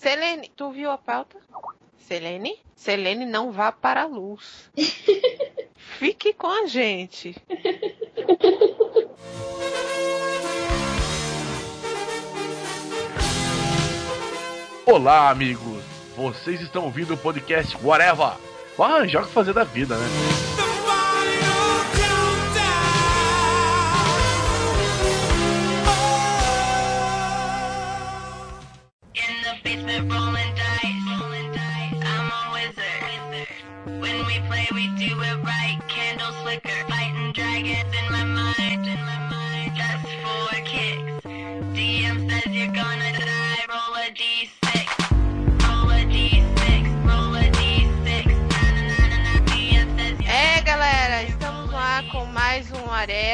Selene, tu viu a pauta? Selene? Selene não vá para a luz. Fique com a gente. Olá, amigos. Vocês estão ouvindo o podcast Whatever. Vou arranjar o que fazer da vida, né?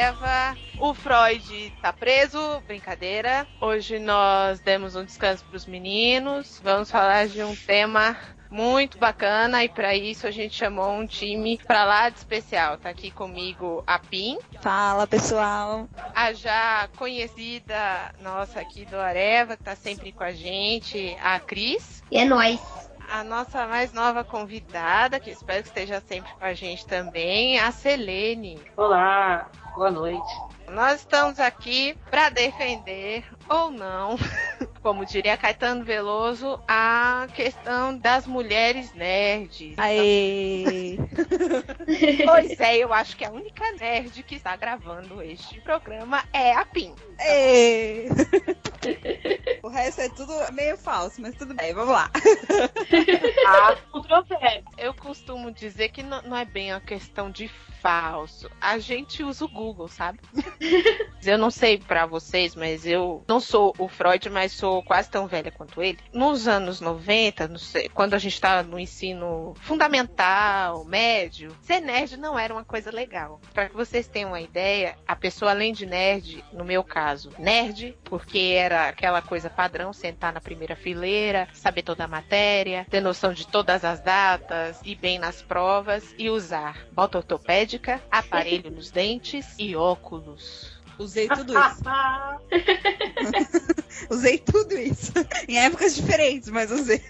Areva. O Freud tá preso, brincadeira. Hoje nós demos um descanso pros meninos. Vamos falar de um tema muito bacana e para isso a gente chamou um time pra lá de especial. Tá aqui comigo a Pim, Fala pessoal. a já conhecida nossa aqui do Areva, que tá sempre com a gente, a Cris. E é nóis. A nossa mais nova convidada, que espero que esteja sempre com a gente também, a Selene. Olá, boa noite. Nós estamos aqui para defender ou não, como diria Caetano Veloso, a questão das mulheres nerds. Aê! Pois é, eu acho que a única nerd que está gravando este programa é a Pim. Aê! O resto é tudo meio falso, mas tudo bem, vamos lá. Ah, controvérsia. Eu costumo dizer que não, não é bem uma questão de falso. A gente usa o Google, sabe? eu não sei pra vocês, mas eu não sou o Freud, mas sou quase tão velha quanto ele. Nos anos 90, não sei, quando a gente tava no ensino fundamental, médio, ser nerd não era uma coisa legal. Pra que vocês tenham uma ideia, a pessoa além de nerd, no meu caso, nerd, porque era aquela coisa padrão, sentar na primeira fileira, saber toda a matéria, ter noção de todas as datas, ir bem nas provas e usar bota ortopédica, aparelho nos dentes e óculos. Usei tudo isso. Usei tudo isso. Em épocas diferentes, mas usei.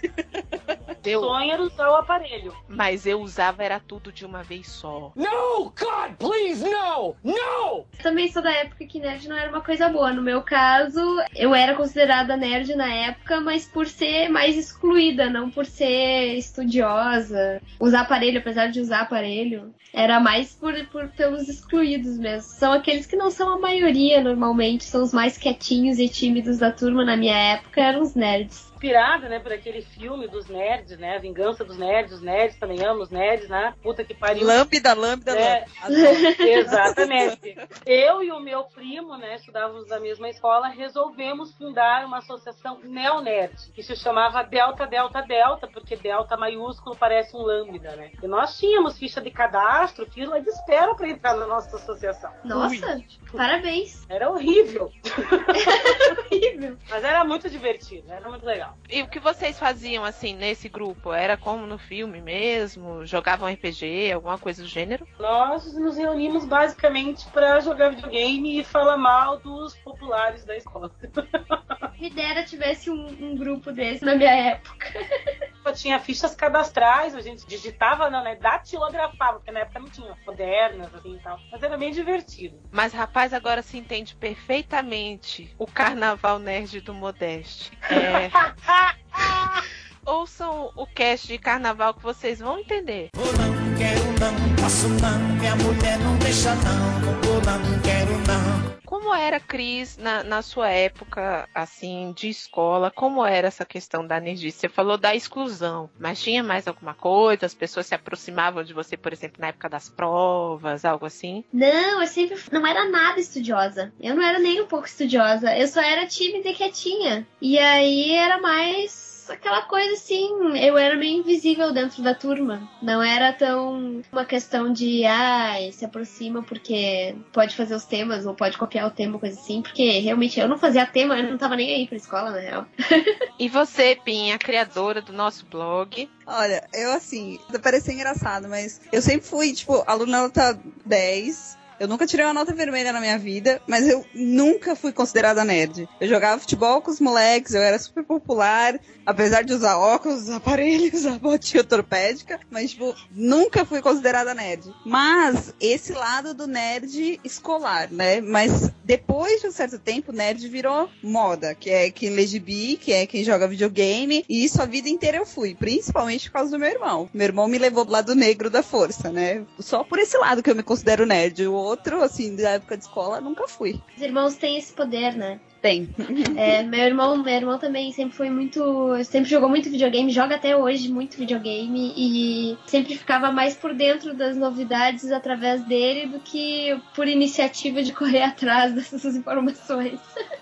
Eu, Sonho era usar o aparelho. mas eu usava era tudo de uma vez só. No, God, please, no! No! Também sou da época que nerd não era uma coisa boa. No meu caso, eu era considerada nerd na época, mas por ser mais excluída, não por ser estudiosa. Usar aparelho, apesar de usar aparelho, era mais por, por pelos excluídos mesmo. São aqueles que não são a maioria normalmente, são os mais quietinhos e tímidos da turma na minha época, eram os nerds. Inspirada, né, por aquele filme dos nerds, né? A vingança dos nerds. Os nerds também amam os nerds, né? Puta que pariu. Lambda, lambda, É. lambda. Exatamente. Eu e o meu primo, né, estudávamos na mesma escola, resolvemos fundar uma associação neonerd, que se chamava Delta Delta Delta, porque Delta maiúsculo parece um lambda, né? E nós tínhamos ficha de cadastro, fila de espera para entrar na nossa associação. Nossa, parabéns. Era horrível, Horrível. mas era muito divertido, era muito legal. E o que vocês faziam assim nesse grupo? Era como no filme mesmo? Jogavam RPG, alguma coisa do gênero? Nós nos reunimos basicamente para jogar videogame e falar mal dos populares da escola. Me dera tivesse um, um grupo desse na minha época. Tinha fichas cadastrais, a gente digitava, não, né? Datilografava, porque na época não tinha modernas assim e tal. Mas era bem divertido. Mas rapaz, agora se entende perfeitamente o carnaval nerd do Modeste. É, ouçam o cast de carnaval que vocês vão entender. Vou não, quero não, passo não, minha mulher não deixa não vou não, quero não. Como era, Cris, na, na sua época, assim, de escola, como era essa questão da nerdice? Você falou da exclusão, mas tinha mais alguma coisa? As pessoas se aproximavam de você, por exemplo, na época das provas, algo assim? Não, eu sempre não era nada estudiosa. Eu não era nem um pouco estudiosa. Eu só era tímida e quietinha. E aí era mais aquela coisa assim, eu era meio invisível dentro da turma. Não era tão uma questão de, ai, se aproxima porque pode fazer os temas ou pode copiar o tema, coisa assim. Porque realmente eu não fazia tema, eu não tava nem aí pra escola, na real. E você, Pinha, criadora do nosso blog, Olha, eu assim, vai parecer engraçado, mas eu sempre fui, tipo, aluna nota 10. Eu nunca tirei uma nota vermelha na minha vida, mas eu nunca fui considerada nerd. Eu jogava futebol com os moleques, eu era super popular, apesar de usar óculos, aparelhos, usar botinha ortopédica, mas, tipo, nunca fui considerada nerd. Mas esse lado do nerd escolar, né? Mas depois de um certo tempo, nerd virou moda, que é quem lê gibi, que é quem joga videogame, e isso a vida inteira eu fui, principalmente por causa do meu irmão. Meu irmão me levou pro lado negro da força, né? Só por esse lado que eu me considero nerd. O outro, assim, da época de escola, nunca fui. Os irmãos têm esse poder, né? Tem. É, meu irmão, meu irmão também sempre foi muito. Sempre jogou muito videogame, joga até hoje muito videogame e sempre ficava mais por dentro das novidades através dele do que por iniciativa de correr atrás dessas informações.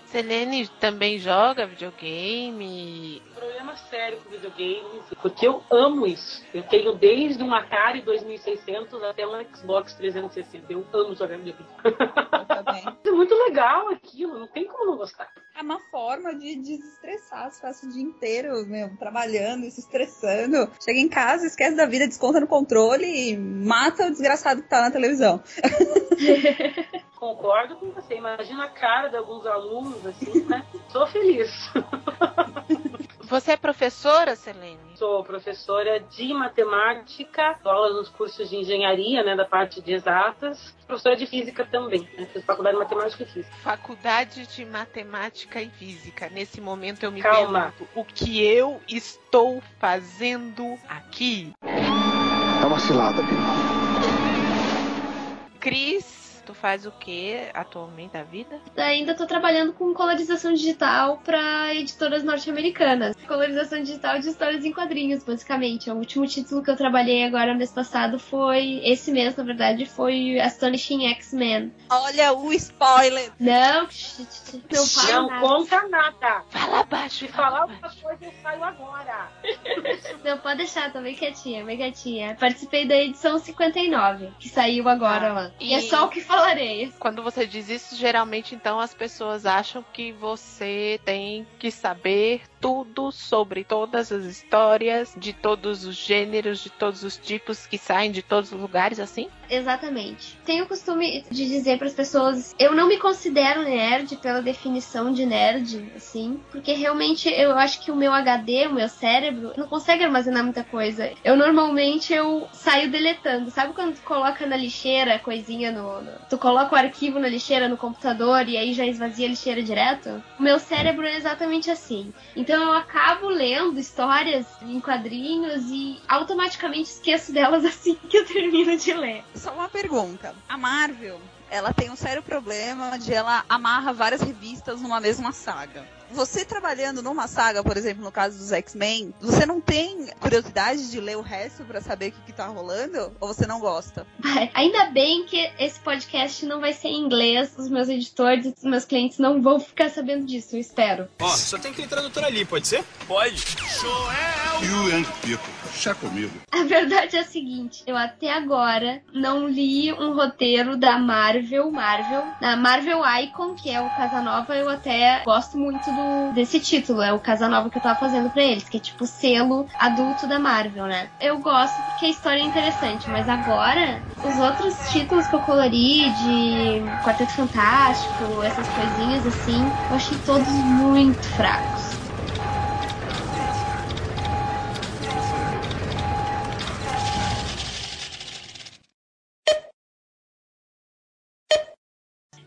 Selene também joga videogame. Problema sério com videogames, porque eu amo isso. Eu tenho desde um Atari 2600 até um Xbox 360. Eu amo jogar videogame. Eu também. É muito legal aquilo, não tem como não gostar. É uma forma de desestressar. Você passa o dia inteiro, meu, trabalhando se estressando. Chega em casa, esquece da vida, desconta no controle e mata o desgraçado que tá na televisão. Concordo com você. Imagina a cara de alguns alunos assim, né? Sou feliz. Você é professora, Selene? Sou professora de matemática, dou aula nos cursos de engenharia, né, da parte de exatas. Professora de física também, né? Fiz faculdade de matemática e física. Faculdade de Matemática e Física. Nesse momento eu me Calma. pergunto o que eu estou fazendo aqui. É uma cilada. Cris, tu faz o que atualmente da vida? Ainda tô trabalhando com colorização digital para editoras norte-americanas. Colorização digital de histórias em quadrinhos, basicamente. O último título que eu trabalhei agora mês passado foi. Esse mês, na verdade, foi Astonishing X-Men. Olha o spoiler. Não, não fala não nada. conta nada. Fala baixo, Se fala falar alguma coisa, eu saio agora. Não, pode deixar, tô bem quietinha, bem quietinha. Participei da edição 59, que saiu agora Ah, lá. E... e- é só o que falarei. Quando você diz isso, geralmente então as pessoas acham que você tem que saber tudo sobre todas as histórias, de todos os gêneros, de todos os tipos que saem de todos os lugares, assim? Exatamente. Tenho o costume de dizer para as pessoas, eu não me considero nerd pela definição de nerd, assim, porque realmente eu acho que o meu HD, o meu cérebro, não consegue armazenar muita coisa. Eu normalmente eu saio deletando. Sabe quando tu coloca na lixeira coisinha no, no- tu coloca o arquivo na lixeira no computador e aí já esvazia a lixeira direto? O meu cérebro é exatamente assim. Então eu acabo lendo histórias em quadrinhos e automaticamente esqueço delas assim que eu termino de ler. Só uma pergunta. A Marvel, ela tem um sério problema de ela amarra várias revistas numa mesma saga. Você trabalhando numa saga, por exemplo, no caso dos X-Men, você não tem curiosidade de ler o resto pra saber o que, que tá rolando? Ou você não gosta? Ai, Ainda bem que esse podcast não vai ser em inglês, os meus editores e os meus clientes não vão ficar sabendo disso, eu espero. Ó, só tem aquele tradutor ali, pode ser? Pode. You and Pico. Chá comigo. A verdade é a seguinte, eu até agora não li um roteiro da Marvel, Marvel, da Marvel Icon, que é o Casanova, eu até gosto muito do, desse título, é o Casanova que eu tava fazendo pra eles, que é tipo selo adulto da Marvel, né? Eu gosto porque a história é interessante, mas agora, os outros títulos que eu colori de Quarteto Fantástico, essas coisinhas assim, eu achei todos muito fracos.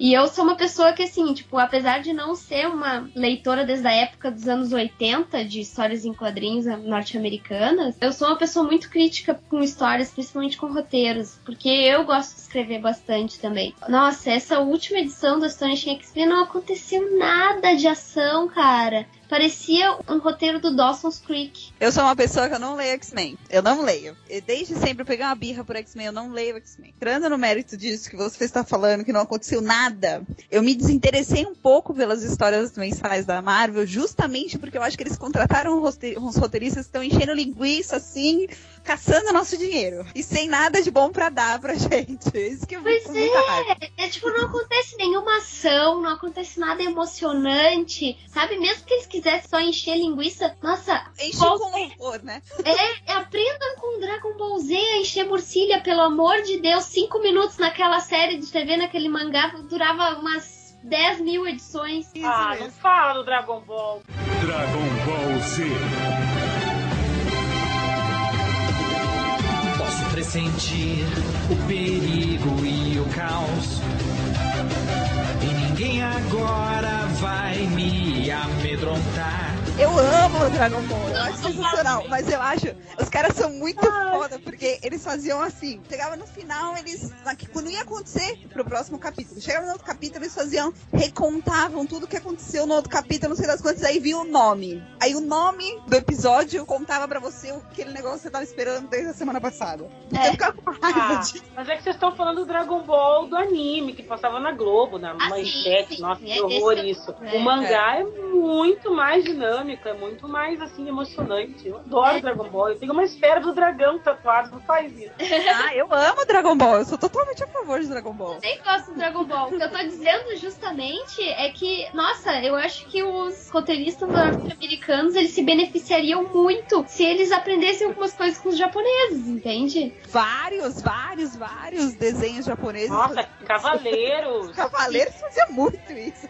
E eu sou uma pessoa que, assim, tipo, apesar de não ser uma leitora desde a época dos anos 80 de histórias em quadrinhos norte-americanas, eu sou uma pessoa muito crítica com histórias, principalmente com roteiros, porque eu gosto de escrever bastante também. Nossa, essa última edição do Astonishing X-Men não aconteceu nada de ação, cara. Parecia um roteiro do Dawson's Creek. Eu sou uma pessoa que eu não leio X-Men. Eu não leio. E desde sempre eu peguei uma birra por X-Men, eu não leio X-Men. Entrando no mérito disso que você está falando, que não aconteceu nada, eu me desinteressei um pouco pelas histórias mensais da Marvel, justamente porque eu acho que eles contrataram uns roteiristas que estão enchendo linguiça assim, caçando nosso dinheiro. E sem nada de bom pra dar pra gente. Isso que eu Pois muita raiva. É, tipo, não acontece nenhuma ação, não acontece nada emocionante, sabe? Mesmo que eles quisesse só encher linguiça, nossa, Enche qual- com louvor, né? é, aprendam com Dragon Ball Z a encher murcilha, pelo amor de Deus. Cinco minutos naquela série de TV, naquele mangá, durava umas 10 mil edições. Ah, não fala do Dragon Ball. Dragon Ball Z. Posso pressentir o perigo e o caos. E ninguém agora vai me amedrontar. Eu amo Dragon Ball, eu acho sensacional, mas eu acho, os caras são muito foda, porque eles faziam assim, chegava no final, eles, quando ia acontecer pro próximo capítulo, chegava no outro capítulo, eles faziam, recontavam tudo que aconteceu no outro capítulo, não sei das quantas, aí via o nome. Aí o nome do episódio contava pra você aquele negócio que você tava esperando desde a semana passada. Então eu ficava com raiva Ah, disso. mas é que vocês estão falando do Dragon Ball do anime, que passava na Globo, na Ah, manchete. sim, sim. Nossa, É, que horror esse- isso. é, o mangá é. muito mais dinâmico, é muito mais, assim, emocionante. Eu adoro. Dragon Ball. Eu tenho uma esfera do dragão tatuado, não faz isso. Ah, eu amo Dragon Ball, eu sou totalmente a favor de Dragon Ball. Eu nem gosto do Dragon Ball. O que eu tô dizendo justamente é que, nossa, eu acho que os roteiristas norte-americanos eles se beneficiariam muito se eles aprendessem algumas coisas com os japoneses, entende? Vários, vários, vários desenhos japoneses. Nossa, Cavaleiros. Cavaleiros fazia muito isso.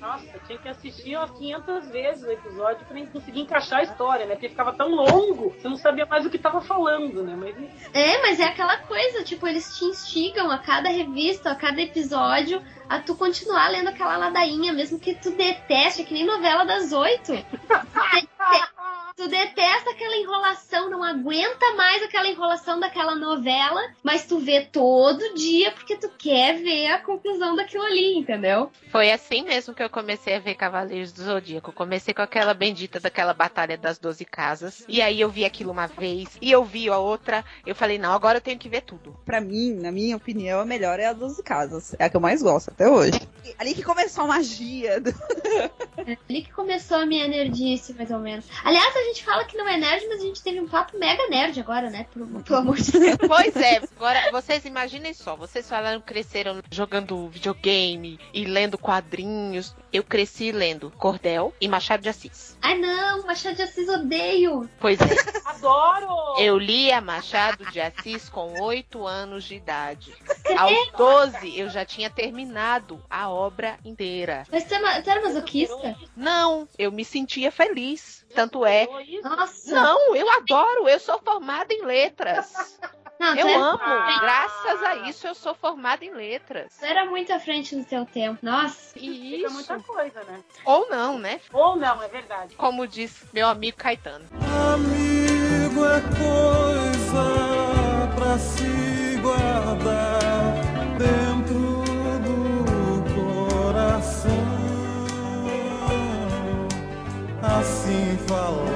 Nossa, tinha que assistir umas 500 vezes o episódio pra nem conseguir encaixar a história, né? Porque ficava tão longo, você não sabia mais o que tava falando, né? Mas É, mas é aquela coisa, tipo, eles te instigam a cada revista, a cada episódio, a tu continuar lendo aquela ladainha, mesmo que tu deteste, é que nem novela das oito. Tu dete- Tu detesta aquela enrolação, não aguenta mais aquela enrolação daquela novela, mas tu vê todo dia porque tu quer ver a conclusão daquilo ali, entendeu? Foi assim mesmo que eu comecei a ver Cavaleiros do Zodíaco. Eu comecei com aquela bendita daquela batalha das 12 casas. E aí eu vi aquilo uma vez, e eu vi a outra. Eu falei, não, agora eu tenho que ver tudo. Pra mim, na minha opinião, a melhor é a 12 casas. É a que eu mais gosto até hoje. Ali que começou a magia. do- É ali que começou a minha nerdice, mais ou menos. Aliás, a gente fala que não é nerd, mas a gente teve um papo mega nerd agora, né? Pelo, pelo amor de Deus. Pois é, agora vocês imaginem só, vocês falaram que cresceram jogando videogame e lendo quadrinhos. Eu cresci lendo Cordel e Machado de Assis. Ai não, Machado de Assis odeio. Pois é, adoro! eu lia Machado de Assis com 8 anos de idade. Aos 12 eu já tinha terminado a obra inteira. Mas tu, é era masoquista? Não, eu me sentia feliz. Tanto é. Nossa. Não, eu adoro, eu sou formada em letras. Não, Eu era- amo, Ah. graças a isso eu sou formada em letras. Tu era muito à frente do teu tempo. Nossa. E isso. muita coisa, né? Ou não, né? Ou não, é verdade. Como diz meu amigo Caetano. Amigo é coisa pra se guardar dentro do coração. Assim falava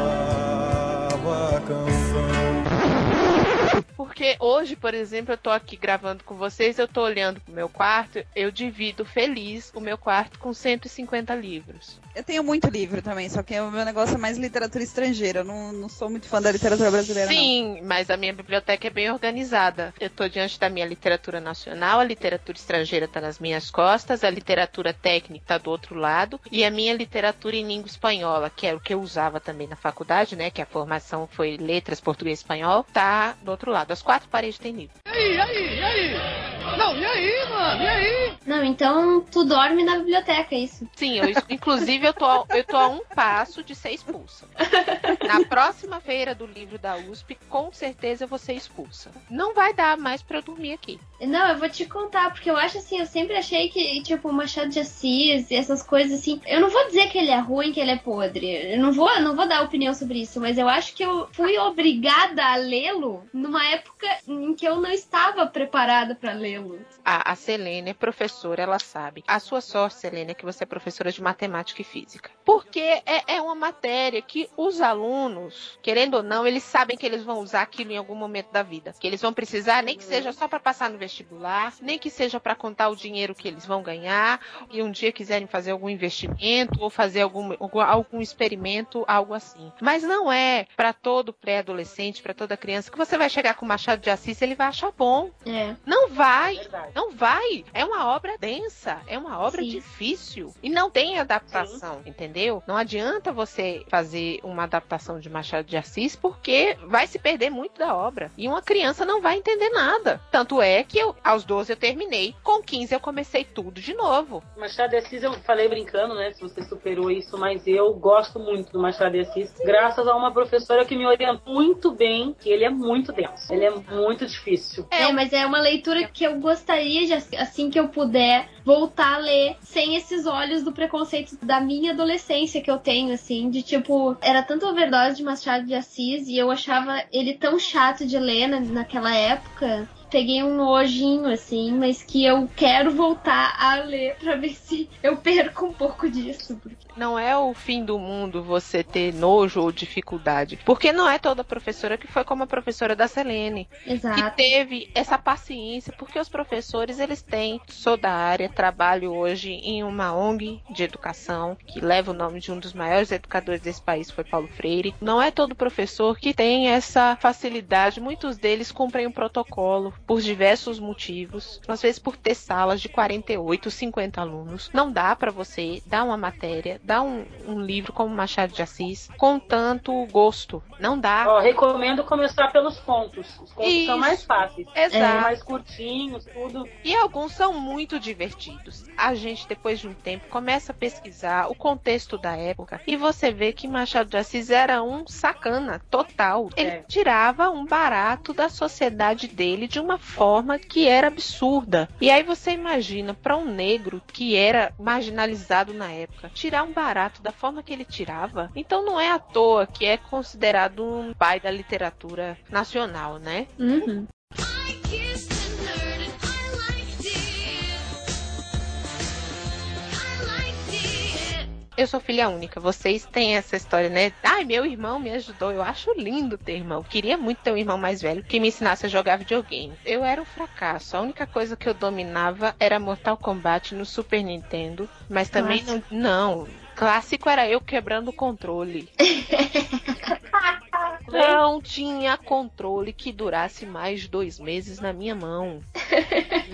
Porque hoje, por exemplo, eu tô aqui gravando com vocês, eu tô olhando pro meu quarto, eu divido feliz o meu quarto com 150 livros. Eu tenho muito livro também, só que o meu negócio é mais literatura estrangeira. Eu não, não sou muito fã da literatura brasileira, não. Sim, mas a minha biblioteca é bem organizada. Eu tô diante da minha literatura nacional, a literatura estrangeira tá nas minhas costas, a literatura técnica tá do outro lado, e a minha literatura em língua espanhola, que era o que eu usava também na faculdade, né, que a formação foi letras, português e espanhol, tá do outro lado. As quatro paredes tem livro. E aí, e aí, e aí? Não, e aí, mano? E aí? Não, então tu dorme na biblioteca, é isso. Sim, eu, inclusive eu tô, eu tô a um passo de ser expulsa. Na próxima feira do livro da USP, com certeza ser expulsa. Não vai dar mais pra eu dormir aqui. Não, eu vou te contar, porque eu acho assim, eu sempre achei que, tipo, o Machado de Assis e essas coisas assim. Eu não vou dizer que ele é ruim, que ele é podre. Eu não vou, não vou dar opinião sobre isso, mas eu acho que eu fui obrigada a lê-lo numa época em que eu não estava preparada pra lê-lo. A, a Selene é professora, ela sabe. A sua sorte, Selene, é que você é professora de matemática e física. Porque é, é uma matéria que os alunos, querendo ou não, eles sabem que eles vão usar aquilo em algum momento da vida. Que eles vão precisar, nem que seja só para passar no vestibular, nem que seja para contar o dinheiro que eles vão ganhar, e um dia quiserem fazer algum investimento ou fazer algum, algum, algum experimento, algo assim. Mas não é para todo pré-adolescente, para toda criança, que você vai chegar com o Machado de Assis e ele vai achar bom. É. Não vai. Verdade. Não vai. É uma obra densa, é uma obra Sim. difícil e não tem adaptação, entendeu? Não adianta você fazer uma adaptação de Machado de Assis porque vai se perder muito da obra e uma criança não vai entender nada. Tanto é que eu, aos 12 eu terminei, com 15 eu comecei tudo de novo. Machado de Assis, eu falei brincando, né? Se você superou isso, mas eu gosto muito do Machado de Assis, graças a uma professora que me orientou muito bem, que ele é muito denso. Ele é muito difícil. É, mas é uma leitura que eu gostaria de, assim que eu puder, voltar a ler sem esses olhos do preconceito da minha adolescência que eu tenho, assim, de tipo, era tanto overdose de Machado de Assis e eu achava ele tão chato de ler na, naquela época. Peguei um nojinho, assim, mas que eu quero voltar a ler pra ver se eu perco um pouco disso. porque- Não é o fim do mundo você ter nojo ou dificuldade. Porque não é toda professora que foi como a professora da Selene. Que Exato. teve essa paciência. Porque os professores, eles têm. Sou da área, trabalho hoje em uma ONG de educação. Que leva o nome de um dos maiores educadores desse país, foi Paulo Freire. Não é todo professor que tem essa facilidade. Muitos deles cumprem um protocolo por diversos motivos. Às vezes por ter salas de 48, 50 alunos. Não dá para você dar uma matéria, dar um, um livro como Machado de Assis com tanto gosto. Não dá. Ó, recomendo começar pelos contos. Os contos Isso. são mais fáceis. Exato. São mais curtinhos, tudo. E alguns são muito divertidos. A gente, depois de um tempo, começa a pesquisar o contexto da época e você vê que Machado de Assis era um sacana total. Ele É. tirava um barato da sociedade dele de uma forma que era absurda. E aí você imagina, para um negro que era marginalizado na época, tirar um barato da forma que ele tirava, então não é à toa que é considerado um pai da literatura nacional, né? Uhum. Eu sou filha única. Vocês têm essa história, né? Ai, meu irmão me ajudou. Eu acho lindo ter irmão. Queria muito ter um irmão mais velho que me ensinasse a jogar videogame. Eu era um fracasso. A única coisa que eu dominava era Mortal Kombat no Super Nintendo. Mas também não. Não. Clássico era eu quebrando o controle. Não tinha controle que durasse mais dois meses na minha mão.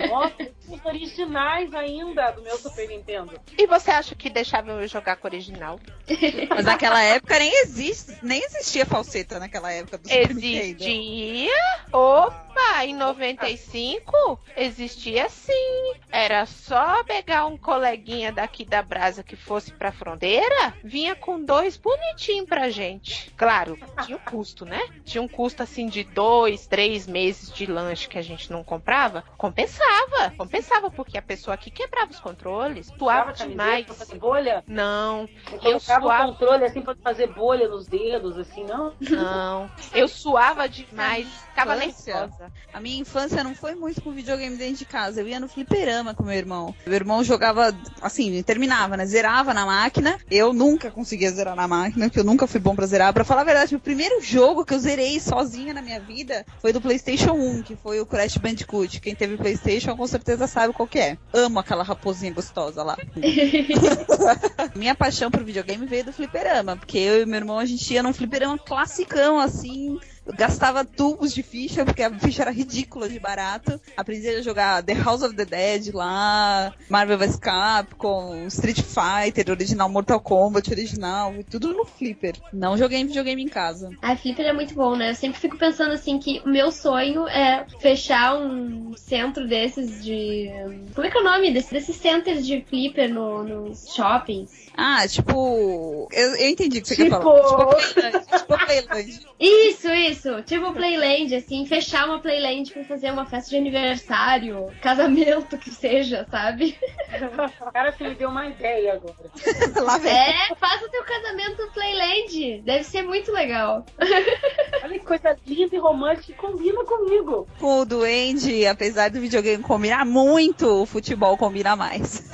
Nossa, os originais ainda do meu Super Nintendo. E você acha que deixavam eu jogar com o original? Mas naquela época nem existe, nem existia falseta naquela época do Super Nintendo. Existia? Opa, em 95 existia sim. Era só pegar um coleguinha daqui da Brasa que fosse pra fronteira, vinha com dois bonitinho pra gente. Claro, tinha um custo, né? Tinha um custo assim de dois, três meses de lanche que a gente não comprava. Compensava, compensava, porque a pessoa aqui quebrava os controles, suava demais. pra fazer bolha? Não, Eu eu colocava suava. o controle assim pra fazer bolha nos dedos, assim, não? Não, eu suava demais, ficava nervosa. A minha infância não foi muito com videogame dentro de casa. Eu ia no fliperama com meu irmão. Meu irmão jogava, assim, terminava, né? Zerava na máquina. Eu nunca conseguia zerar na máquina, porque eu nunca fui bom pra zerar. Pra falar a verdade, o primeiro jogo que eu zerei sozinha na minha vida foi do PlayStation 1, que foi o Crash Bandicoot. Quem teve PlayStation com certeza sabe qual que é. Amo aquela raposinha gostosa lá. Minha paixão por videogame veio do fliperama, porque eu e meu irmão a gente ia num fliperama classicão, assim. Eu gastava tubos de ficha, porque a ficha era ridícula de barato. Aprendi a jogar The House of the Dead lá, Marvel vs Capcom, Street Fighter, original Mortal Kombat, original, tudo no flipper. Não joguei em videogame em casa. A Flipper é muito bom, né? Eu sempre fico pensando assim que o meu sonho é fechar um centro desses de. Como é que é o nome desse, desses centers de Flipper no, nos shoppings? Ah, tipo. Eu, eu entendi o que você quer Tipo- falar. Tipo Playland. Tipo Playland. Isso, isso! Tipo Playland, assim, fechar uma Playland pra fazer uma festa de aniversário, casamento que seja, sabe? Cara, você me deu uma ideia agora. Lá vem. É, faça o teu casamento no Playland. Deve ser muito legal. Olha que coisa linda e romântica que combina comigo. Com o Duende, apesar do videogame combinar muito, o futebol combina mais.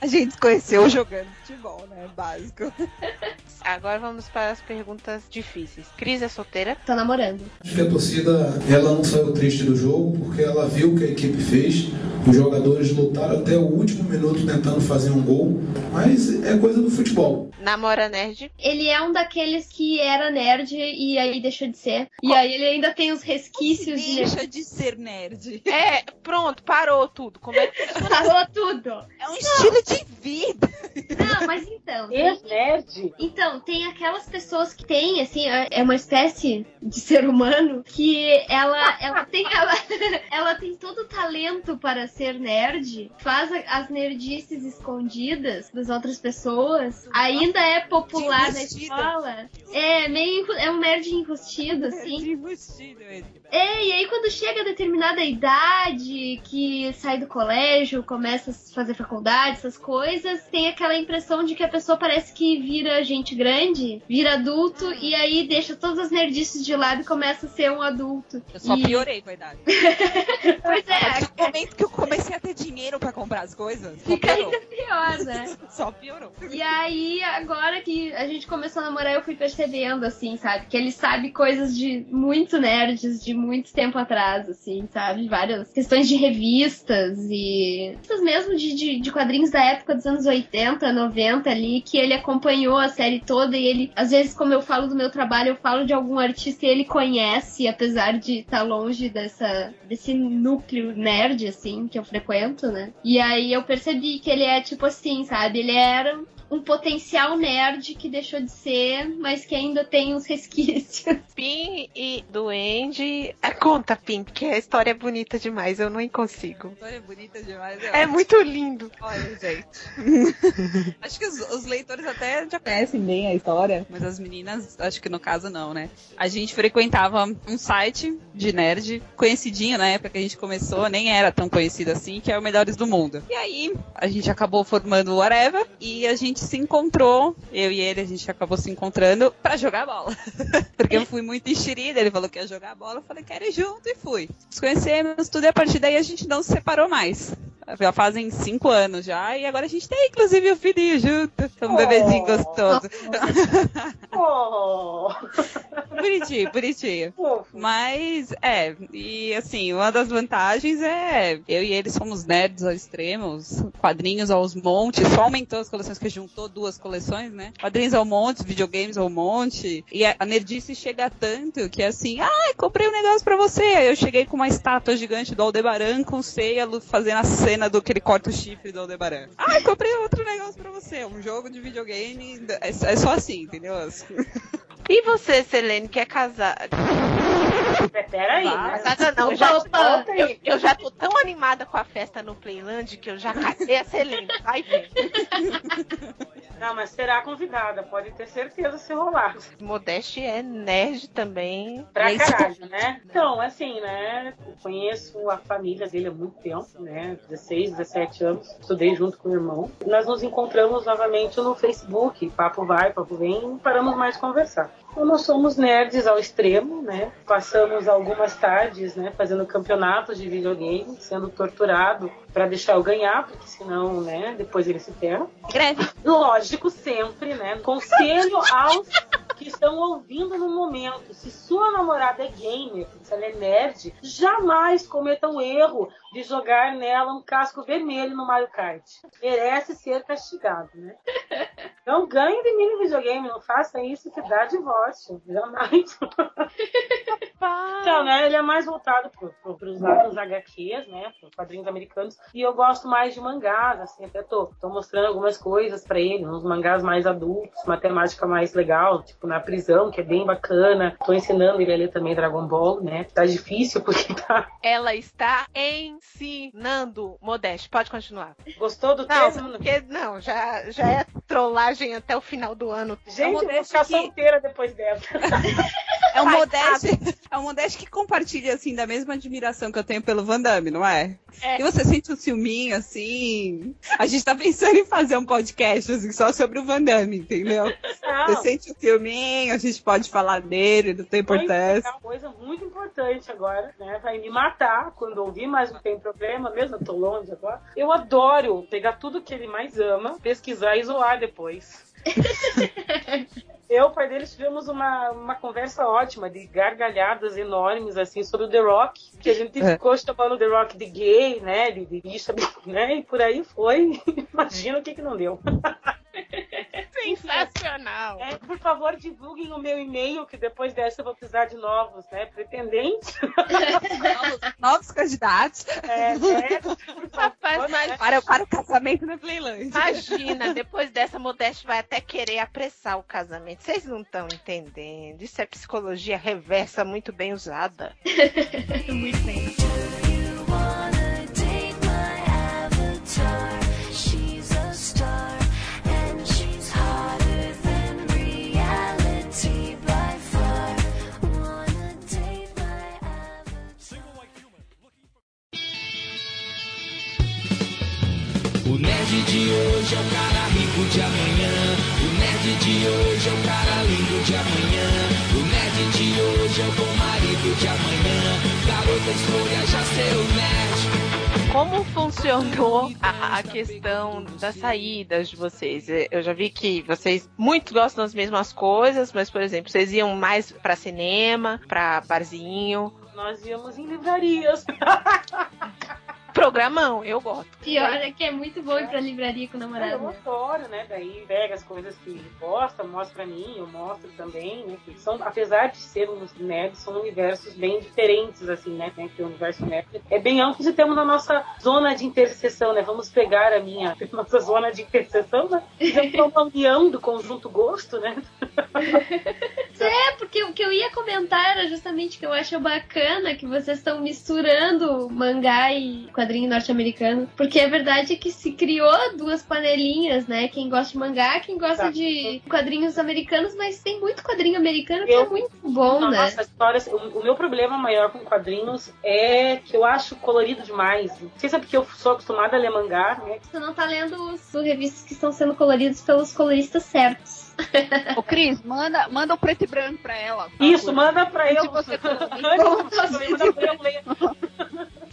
a gente se conheceu jogando futebol, né? Básico. Agora vamos para as perguntas difíceis. Cris é solteira? Tô namorando. Acho que a torcida ela não saiu triste do jogo porque ela viu o que a equipe fez. Os jogadores lutaram até o último minuto tentando fazer um gol, mas é coisa do futebol. Namora nerd? Ele é um daqueles que era nerd e aí deixou de ser. E aí ele ainda tem os resquícios de Deixa de ser nerd. É, pronto, parou tudo. Como é que Parou tudo. É um estilo de vida. Não, mas então. Ex-nerd. Então, tem aquelas pessoas que têm, assim, é é uma espécie de ser humano que ela, ela tem ela, ela tem todo o talento para ser nerd, faz as nerdices escondidas das outras pessoas, ainda é popular na Enrustida. escola. É, meio é um nerd enrustido, assim. É, e aí quando chega a determinada idade, que sai do colégio, começa a fazer faculdade, essas coisas, tem aquela impressão de que a pessoa parece que vira gente grande, vira adulto, e aí deixa todas as nerdices de lado e começa a ser um adulto. Eu só E- piorei com a idade. Pois é, do momento que eu comecei a ter dinheiro pra comprar as coisas, fica piorou. ainda pior, né? Só piorou. E aí, agora que a gente começou a namorar, eu fui percebendo, assim, sabe? Que ele sabe coisas de muito nerds, de muito tempo atrás, assim, sabe? Várias questões de revistas e. Revistas mesmo de, de, de quadrinhos da época dos anos 80, 90 ali, que ele acompanhou a série toda e ele, às vezes, como eu falo do meu trabalho, eu falo de algum artista e ele conhece, apesar de estar longe dessa, desse núcleo nerd, assim, que eu frequento, né? E aí eu percebi que ele é tipo assim, sabe? Ele era um potencial nerd que deixou de ser, mas que ainda tem uns resquícios. Pin e Duende. Ah, Conta, Pin, porque a história é bonita demais, eu não consigo. História bonita demais. É muito lindo. Olha, gente. acho que os, os leitores até já conhecem bem a história, mas as meninas, acho que no caso não, né? A gente frequentava um site de nerd, conhecidinho na época que a gente começou, nem era tão conhecido assim, que é o Melhores do Mundo. E aí, a gente acabou formando o Whatever e a gente se encontrou, eu e ele, a gente acabou se encontrando pra jogar bola. Porque eu fui muito enxerida, ele falou que ia jogar bola, eu falei, quero ir junto e fui. Nos conhecemos, tudo e a partir daí a gente não se separou mais. Já fazem cinco anos já, e agora a gente tem inclusive o filhinho junto. É um Oh. bebezinho gostoso. Oh, bonitinho, bonitinho. fofo. Mas, é, e assim, uma das vantagens é eu e ele somos nerds ao extremo, os quadrinhos aos montes, só aumentou as coleções que juntou duas coleções, né? Quadrinhos ao monte, videogames ao monte, e a, nerdice chega tanto que assim, ah, comprei um negócio pra você. Aí eu cheguei com uma estátua gigante do Aldebaran com ceia lu- fazendo a cena do que ele corta o chifre do Aldebaran. Ah, comprei outro negócio pra você, um jogo de videogame, é, é só assim, entendeu? E você, Selene, que é casada? Peraí, né? Casada não, eu já, Opa, aí. eu, eu já tô tão animada com a festa no Playland que eu já catei a Selene. Vai ver. Não, mas será convidada, pode ter certeza se rolar. Modeste é nerd também. Pra aí, caralho, né? Então, assim, né? Conheço a família dele há muito tempo, né? 16, 17 anos. Estudei junto com o irmão. Nós nos encontramos novamente no Facebook. Papo vai, papo vem. E paramos mais de conversar. Então, nós somos nerds ao extremo, né? Passamos algumas tardes, né? Fazendo campeonatos de videogame, sendo torturado para deixar eu ganhar, porque senão, né? Depois ele se ferra. Greve. Lógico, sempre, né? Conselho aos que estão ouvindo no momento. Se sua namorada é gamer, se ela é nerd, jamais cometa o erro de jogar nela um casco vermelho no Mario Kart. Merece ser castigado, né? Não ganhe de mim no videogame, não faça isso que dá divórcio. Jamais. Então, né, ele é mais voltado para pro, pros lados HQs, né, pros quadrinhos americanos, e eu gosto mais de mangás, assim, até tô, tô mostrando algumas coisas para ele, uns mangás mais adultos, uma temática mais legal, tipo na prisão, que é bem bacana. Tô ensinando ele a ler também Dragon Ball, né, tá difícil porque tá... Ela está ensinando. Modeste, pode continuar. Gostou do Não, termo? porque não, já, já é trollagem até o final do ano. Gente, eu vou ficar que- solteira depois dessa. É um Modeste, é um Modeste que compartilha, assim, da mesma admiração que eu tenho pelo Van Damme, não é? É. E você sente um ciúminho, assim... A gente tá pensando em fazer um podcast, assim, só sobre o Van Damme, entendeu? Não. Você sente um ciúminho, a gente pode falar dele, não tem Vai importância. explicar uma coisa muito importante agora, né? Vai me matar quando ouvir, mas tem problema mesmo, eu tô longe agora. Eu adoro pegar tudo que ele mais ama, pesquisar e zoar depois. Eu e o pai deles tivemos uma, uma conversa ótima, de gargalhadas enormes, assim, sobre o The Rock, que a gente É. ficou chamando the Rock de gay, né, de, de bicha, né, e por aí foi. Imagina o que que não deu. Sensacional. É, por favor, divulguem o meu e-mail, que depois dessa eu vou precisar de novos, né, pretendentes. Novos candidatos. É, por Rapaz, favor, mas né. Para, para o casamento na Playland. imagina, depois dessa, Modeste vai até querer apressar o casamento. Vocês não estão entendendo. Isso é psicologia reversa muito bem usada. Muito bem. O nerd de hoje é o cara rico de amanhã. O nerd de hoje é o cara lindo de amanhã. O nerd de hoje é o bom marido de amanhã. Garota escolha já ser o nerd. Como funcionou a, a questão das saídas de vocês? Eu já vi que vocês muito gostam das mesmas coisas, mas, por exemplo, vocês iam mais pra cinema, pra barzinho. Nós íamos em livrarias. Programão, eu gosto. Pior é que é muito bom ir pra livraria com o Eu namorado. adoro, né? Daí pega as coisas que ele gosta, mostra pra mim, eu mostro também, né? Que são, apesar de sermos nerds, são universos bem diferentes, assim, né? né, Que o universo nerd é bem amplo e temos na nossa zona de interseção, né? Vamos pegar a minha nossa zona de interseção, né? Fizemos uma união do conjunto gosto, né? É, porque o que eu ia comentar era justamente que eu acho bacana que vocês estão misturando mangá e quadrinho norte-americano. Porque a verdade é que se criou duas panelinhas, né? Quem gosta de mangá, quem gosta Tá. de quadrinhos americanos, mas tem muito quadrinho americano que Eu- é muito bom, né? Nossa, história, o, o meu problema maior com quadrinhos é que eu acho colorido demais. Não sei se é porque eu sou acostumada a ler mangá, né? Você não tá lendo os revistas que estão sendo coloridos pelos coloristas certos. Ô, Cris, manda, manda o preto e branco pra ela. Isso, favor. manda pra eu. Se você manda pra eu ler.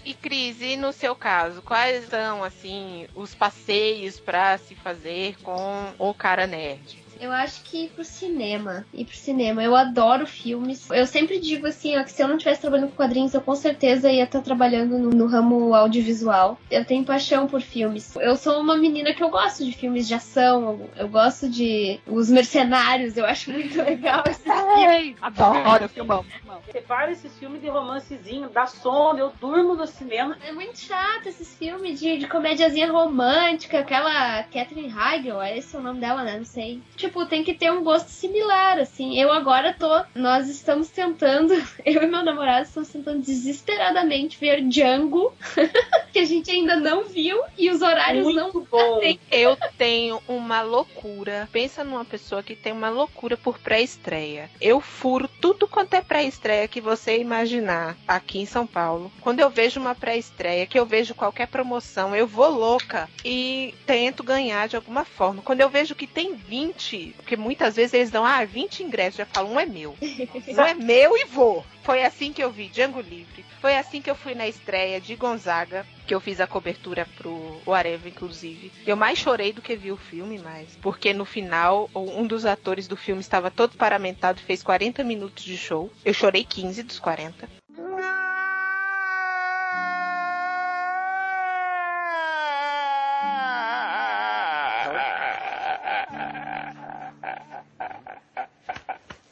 E Cris, e no seu caso, quais são assim os passeios pra se fazer com o cara nerd? Eu acho que ir pro cinema. Ir pro cinema. Eu adoro filmes. Eu sempre digo assim, ó, que se eu não estivesse trabalhando com quadrinhos, eu com certeza ia estar trabalhando no, no ramo audiovisual. Eu tenho paixão por filmes. Eu sou uma menina que eu gosto de filmes de ação. Eu, eu gosto de Os Mercenários. Eu acho muito legal esse filme. Adoro filmão. Separa esses filmes de romancezinho, dá sono, eu durmo no cinema. É muito chato esses filmes de, de comédiazinha romântica, aquela Catherine Heigl, é esse o nome dela, né? Não sei. Tipo, tem que ter um gosto similar, assim. Eu agora tô. Nós estamos tentando, eu e meu namorado estamos tentando desesperadamente ver Django, que a gente ainda não viu, e os horários Muito não bom. batem. Eu tenho uma loucura. Pensa numa pessoa que tem uma loucura por pré-estreia. Eu furo tudo quanto é pré-estreia que você imaginar aqui em São Paulo. Quando eu vejo uma pré-estreia, que eu vejo qualquer promoção, eu vou louca e tento ganhar de alguma forma. Quando eu vejo que tem 20, porque muitas vezes eles dão, ah, 20 ingressos, já falo, um é meu. Um é meu e vou. Foi assim que eu vi Django Livre. Foi assim que eu fui na estreia de Gonzaga, que eu fiz a cobertura pro Areva, inclusive. Eu mais chorei do que vi o filme, mas. Porque no final, um dos atores do filme estava todo paramentado e fez 40 minutos de show. Eu chorei 15 dos 40.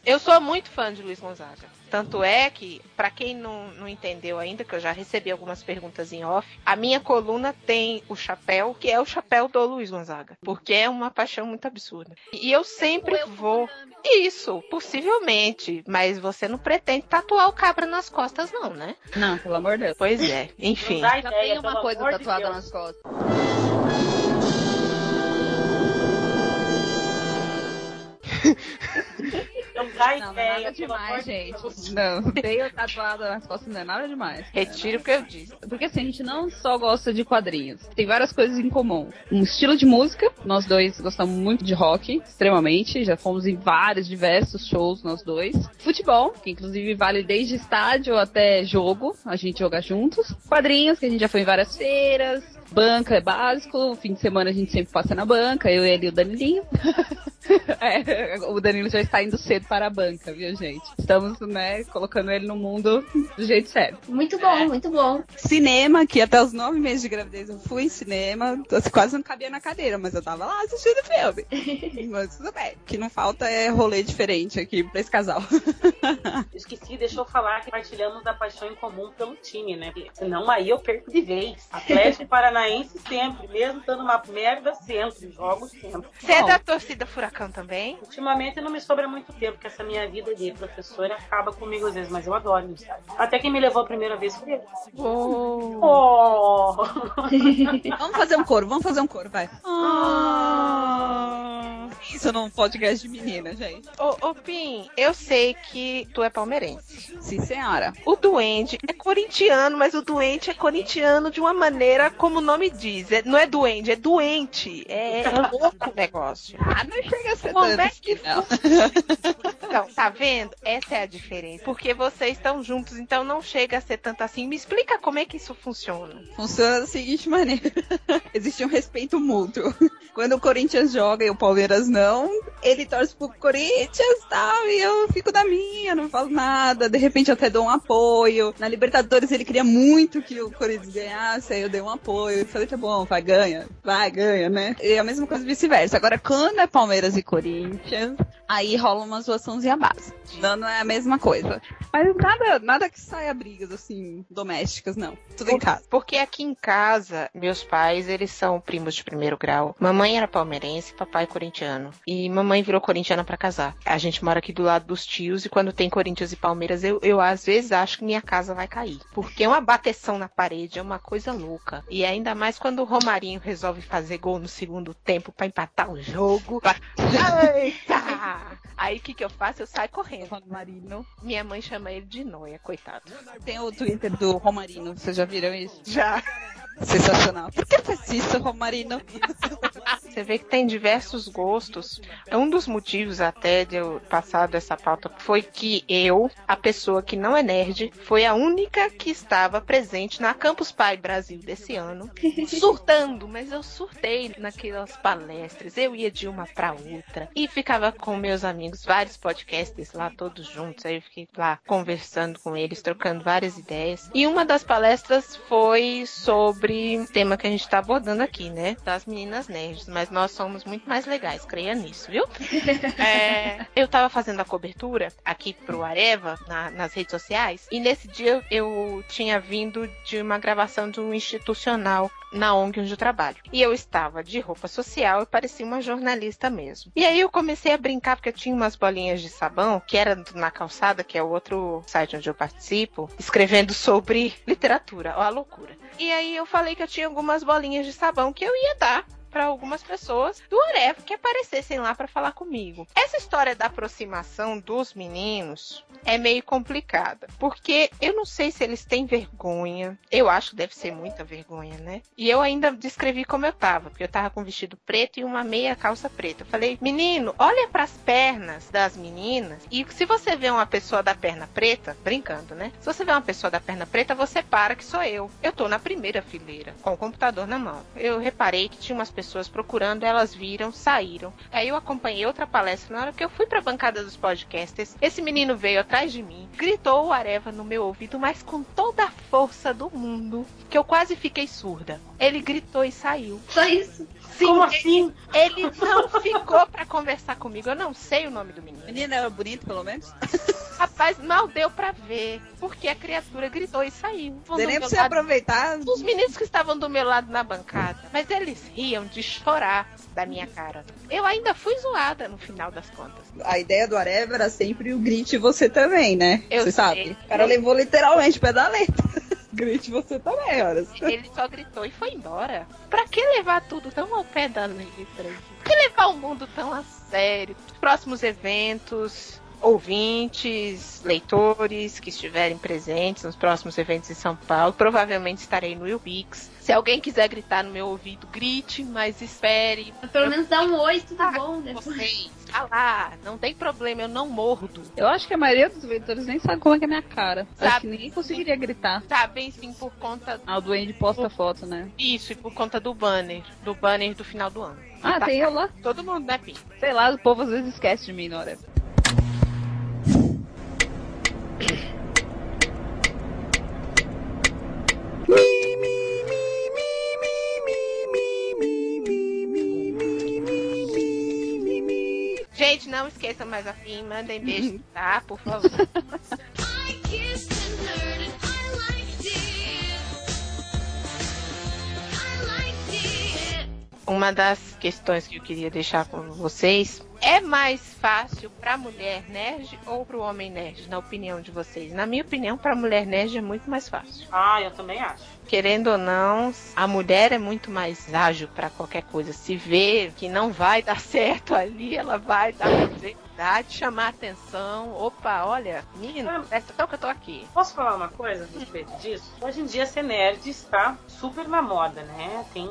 Eu sou muito fã de Luiz Gonzaga. Tanto é que, pra quem não, não entendeu ainda, que eu já recebi algumas perguntas em off, a minha coluna tem o chapéu, que é o chapéu do Luiz Gonzaga. Porque é uma paixão muito absurda. E eu sempre vou. Isso, possivelmente. Mas você não pretende tatuar o cabra nas costas, não, né? Não, pelo amor de Deus. Pois é, enfim. Não Já tem uma coisa de tatuada Deus. nas costas. Não dá Não, não é ideia, nada demais, de gente. Não, tenho tatuado nas costas não é nada demais. Retiro o que eu disse. Porque assim, a gente não só gosta de quadrinhos, tem várias coisas em comum. Um estilo de música, nós dois gostamos muito de rock, extremamente, já fomos em vários, diversos shows, nós dois. Futebol, que inclusive vale desde estádio até jogo, a gente joga juntos. Quadrinhos, que a gente já foi em várias feiras. Banca é básico, fim de semana a gente sempre passa na banca, eu, ele e o Danilinho. É, o Danilo já está indo cedo para a banca, viu, gente? Estamos, né, colocando ele no mundo do jeito certo. Muito bom, muito bom. Cinema, que até os nove meses de gravidez eu fui em cinema, assim, quase não cabia na cadeira, mas eu tava lá assistindo filme. mas tudo bem. O que não falta é rolê diferente aqui pra esse casal. Esqueci, deixa eu falar que partilhamos da paixão em comum pelo time, né? Senão aí eu perco de vez. Atlético Paranaense sempre, mesmo estando uma merda sempre, jogo sempre. Você é da torcida Furacão também? Ultimamente não me sobra muito tempo, porque essa minha vida de professora acaba comigo às vezes, mas eu adoro o estádio. Até quem me levou a primeira vez foi ele. Oh. Oh. vamos fazer um coro, vamos fazer um coro, vai. Oh. Isso num podcast de menina, gente. Ô, ô, Pim, eu sei que tu é palmeirense. Sim, senhora. O doente é corintiano, mas o doente é corintiano de uma maneira, como o nome diz. É, não é doente, é doente. É, é louco o negócio. Ah, não chega a ser Como é que assim, não. Então, tá vendo? Essa é a diferença. Porque vocês estão juntos, então não chega a ser tanto assim. Me explica como é que isso funciona. Funciona da seguinte maneira: existe um respeito mútuo. Quando o Corinthians joga e o Palmeiras não, ele torce pro Corinthians tal, e eu fico da minha, não falo nada. De repente eu até dou um apoio. Na Libertadores ele queria muito que o Corinthians ganhasse, aí eu dei um apoio. Falei, tá bom, vai, ganha. Vai, ganha, né? E a mesma coisa vice-versa. Agora, quando é Palmeiras e Corinthians, aí rola uma zoaçãozinha base. Não, não é a mesma coisa. Mas nada, nada que saia brigas, assim, domésticas, não. Tudo em casa. Porque aqui em casa, meus pais, eles são primos de primeiro grau. Mamãe era palmeirense, papai corintiano. E mamãe virou corintiana pra casar. A gente mora aqui do lado dos tios e quando tem Corinthians e Palmeiras, eu, eu às vezes acho que minha casa vai cair. Porque é uma bateção na parede, é uma coisa louca. E ainda mais quando o Romarinho resolve fazer gol no segundo tempo pra empatar o jogo. Pra... Eita! Aí o que, que eu faço? Eu saio correndo. Marino. Minha mãe chama ele de noia, coitado. Tem o Twitter do Romarino, vocês já viram isso? Já. Sensacional. Por que faz isso, Romarino? Você vê que tem diversos gostos. Um dos motivos até de eu passar dessa pauta foi que eu, a pessoa que não é nerd, foi a única que estava presente na Campus Pai Brasil desse ano, surtando, mas eu surtei naquelas palestras. Eu ia de uma para outra e ficava com meus amigos, vários podcasts lá todos juntos. Aí eu fiquei lá conversando com eles, trocando várias ideias. E uma das palestras foi sobre o tema que a gente está abordando aqui, né? Das meninas nerds. Mas nós somos muito mais legais, creia nisso, viu? É, eu tava fazendo a cobertura aqui pro Areva, na- nas redes sociais, e nesse dia eu tinha vindo de uma gravação de um institucional na ONG onde eu trabalho. E eu estava de roupa social e parecia uma jornalista mesmo. E aí eu comecei a brincar, porque eu tinha umas bolinhas de sabão, que era na calçada, que é o outro site onde eu participo, escrevendo sobre literatura, ó a loucura. E aí eu falei que eu tinha algumas bolinhas de sabão que eu ia dar para algumas pessoas do Areva que aparecessem lá para falar comigo. Essa história da aproximação dos meninos é meio complicada, porque eu não sei se eles têm vergonha. Eu acho que deve ser muita vergonha, né? E eu ainda descrevi como eu tava, porque eu tava com um vestido preto e uma meia calça preta. Eu falei: "Menino, olha para as pernas das meninas e se você vê uma pessoa da perna preta, brincando, né? Se você vê uma pessoa da perna preta, você para que sou eu. Eu tô na primeira fileira, com o computador na mão. Eu reparei que tinha umas pessoas procurando, elas viram, saíram. Aí eu acompanhei outra palestra. Na hora que eu fui pra bancada dos podcasters, esse menino veio atrás de mim, gritou o Areva no meu ouvido, mas com toda a força do mundo, que eu quase fiquei surda. Ele gritou e saiu. Só isso. Sim, Como ele- assim? Ele não ficou pra conversar comigo. Eu não sei o nome do menino. Menina era bonito, pelo menos? Rapaz, mal deu pra ver, porque a criatura gritou e saiu. Não nem pra você lado- aproveitar. Os meninos que estavam do meu lado na bancada, mas eles riam de chorar da minha cara. Eu ainda fui zoada no final das contas. A ideia do Areva era sempre o grite você também, né? Eu você sei. sabe? O cara levou literalmente o pé da letra. grite você também, horas. Ele só gritou e foi embora. Pra que levar tudo tão ao pé da letra? Por que levar o mundo tão a sério? Próximos eventos. Ouvintes, leitores que estiverem presentes nos próximos eventos em São Paulo. Provavelmente estarei no Ubix. Se alguém quiser gritar no meu ouvido, grite, mas espere. Pelo menos dá um oi, tudo bom. Depois. Vocês, tá lá, não tem problema, eu não mordo. Eu acho que a maioria dos leitores nem sabe como é que é a minha cara. Acho Sabe. que ninguém conseguiria gritar. Sabem sim por conta. Ah, o Duende posta foto, né? Isso, e por conta do banner. Do banner do final do ano. Ah, Tá- tem eu lá. Todo mundo, né, Pi? Sei lá, o povo às vezes esquece de mim na hora. Gente, não esqueçam mais a Pim, mandem beijo, tá? Por favor. Uma das questões que eu queria deixar com vocês é mais fácil pra mulher nerd ou pro homem nerd, na opinião de vocês? Na minha opinião, pra mulher nerd é muito mais fácil. Ah, eu também acho. Querendo ou não, a mulher é muito mais ágil pra qualquer coisa. Se vê que não vai dar certo ali, ela vai dar oportunidade, chamar atenção. Opa, olha, menino, presta atenção que eu tô aqui. Posso falar uma coisa a respeito disso? Hoje em dia ser nerd está super na moda, né? Tem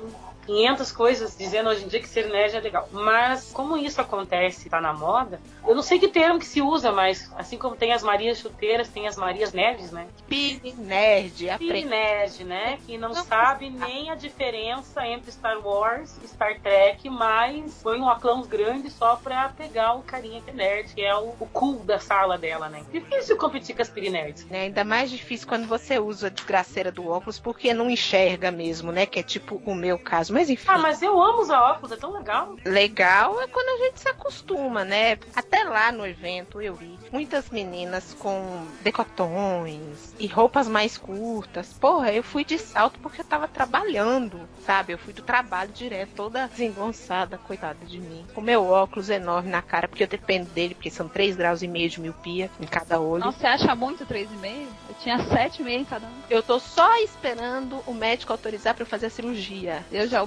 500 coisas dizendo hoje em dia que ser nerd é legal. Mas como isso acontece, tá na moda, eu não sei que termo que se usa, mas assim como tem as Marias chuteiras, tem as Marias nerds, né? Pig nerd, aprende. nerd, né? Que não sabe nem a diferença entre Star Wars e Star Trek, mas põe um óculos grande só pra pegar o carinha que é nerd, que é o, o cool da sala dela, né? Difícil competir com as Pig nerds. né? Ainda mais difícil quando você usa a desgraceira do óculos porque não enxerga mesmo, né? Que é tipo o meu caso. Mas enfim. Ah, mas eu amo usar óculos, é tão legal. Legal é quando a gente se acostuma, né? Até lá no evento eu vi muitas meninas com decotões e roupas mais curtas. Porra, eu fui de salto porque eu tava trabalhando, sabe? Eu fui do trabalho direto, toda desengonçada, coitada de mim. Com meu óculos enorme na cara, porque eu dependo dele, porque são 3 graus e meio de miopia em cada olho. Nossa, você acha muito 3,5? Eu tinha 7,5 em cada um. Eu tô só esperando o médico autorizar pra eu fazer a cirurgia. Eu já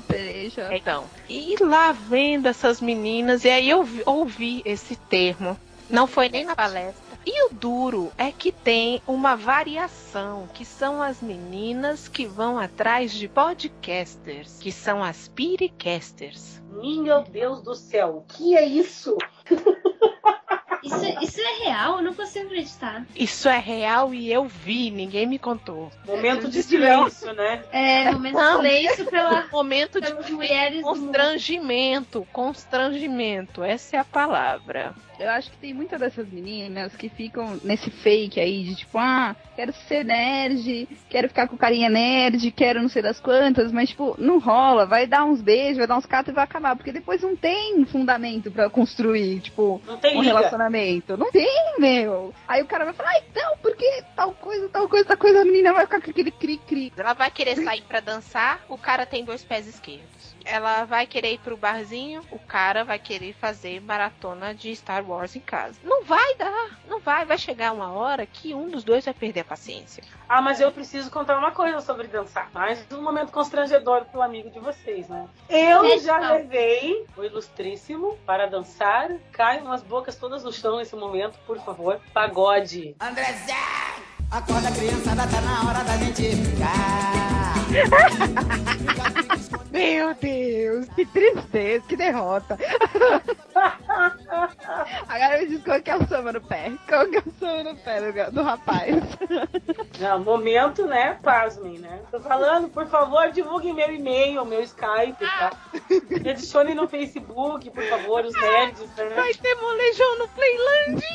Então, e lá vendo essas meninas, e aí eu vi- ouvi esse termo. Não foi nem na palestra. E o duro é que tem uma variação, que são as meninas que vão atrás de podcasters, que são as piricasters. Meu Deus do céu, o que é isso? Isso, isso é real? Eu não consigo acreditar. Isso é real e eu vi, ninguém me contou. Momento de silêncio, né? É, momento de silêncio pela, momento de mulheres constrangimento, constrangimento, essa é a palavra. Eu acho que tem muitas dessas meninas que ficam nesse fake aí de tipo, ah, quero ser nerd, quero ficar com carinha nerd, quero não sei das quantas, mas tipo, não rola, vai dar uns beijos, vai dar uns catos e vai acabar, porque depois não tem fundamento pra construir, tipo, Não tem um liga. relacionamento. Não tem, meu. Aí o cara vai falar, ah, então, porque tal coisa, tal coisa, tal coisa, a menina vai ficar com aquele cri-cri. Ela vai querer sair pra dançar, o cara tem dois pés esquerdos. Ela vai querer ir pro barzinho, o cara vai querer fazer maratona de Star Wars em casa. Não vai dar, não vai. Vai chegar uma hora que um dos dois vai perder a paciência. Ah, mas eu preciso contar uma coisa sobre dançar. Mais um momento constrangedor pro amigo de vocês, né? Eu Deixa já eu. levei o ilustríssimo para dançar. Caiam as bocas todas no chão nesse momento, por favor. Pagode. Andrezé! Acorda, criançada, tá na hora da gente brincar. Meu Deus, que tristeza, que derrota. Agora me diz qual que é o samba no pé. Qual que é o samba no pé do, do rapaz? Não, momento, né? Pasmem, né? Tô falando, por favor, divulguem meu e-mail, meu Skype, tá? Me adicione no Facebook, por favor, os nerds, né? Vai ter molejão no Playlândia!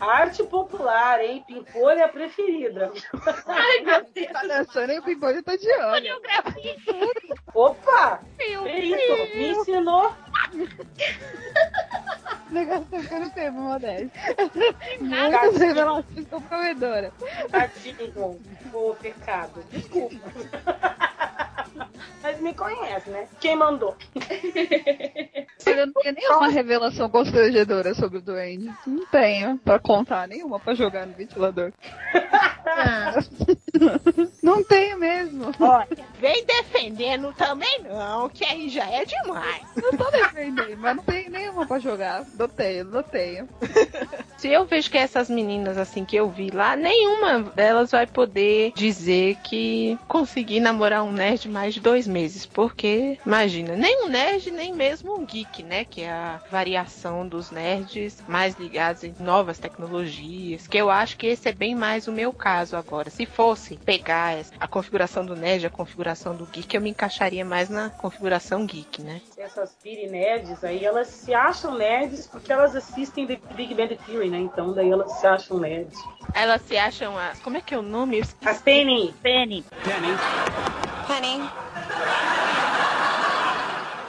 Arte popular, hein? Pimpolha é a preferida. Ai, meu Deus. Tá dançando e o Pimpolho tá de olho. Opa! Meu isso? Me ensinou. O negócio tá ficando feio, modesto. Muitas revelações compromedoras. Tadinho, o pecado. Desculpa. Mas me conhece, né? Quem mandou? Eu não tenho nenhuma revelação constrangedora sobre o Duende. Não tenho pra contar nenhuma pra jogar no ventilador. Ah, Não tenho mesmo. Olha, vem defendendo também não, que aí já é demais. Não tô defendendo, mas não tenho nenhuma pra jogar. Não tenho, não tenho. Se eu vejo que essas meninas assim que eu vi lá, nenhuma delas vai poder dizer que consegui namorar um nerd mais de dois meses. Porque, imagina, nem um nerd, nem mesmo um geek, né? Que é a variação dos nerds mais ligados em novas tecnologias. Que eu acho que esse é bem mais o meu caso agora. Se fosse pegar a configuração do nerd, a configuração do geek, eu me encaixaria mais na configuração geek, né? Essas piri nerds aí, elas se acham nerds porque elas assistem The Big Bang Theory, né? Então daí elas se acham nerds. Elas se acham as. Como é que é o nome? Eu esqueci. A Penny. Penny. Penny. Penny.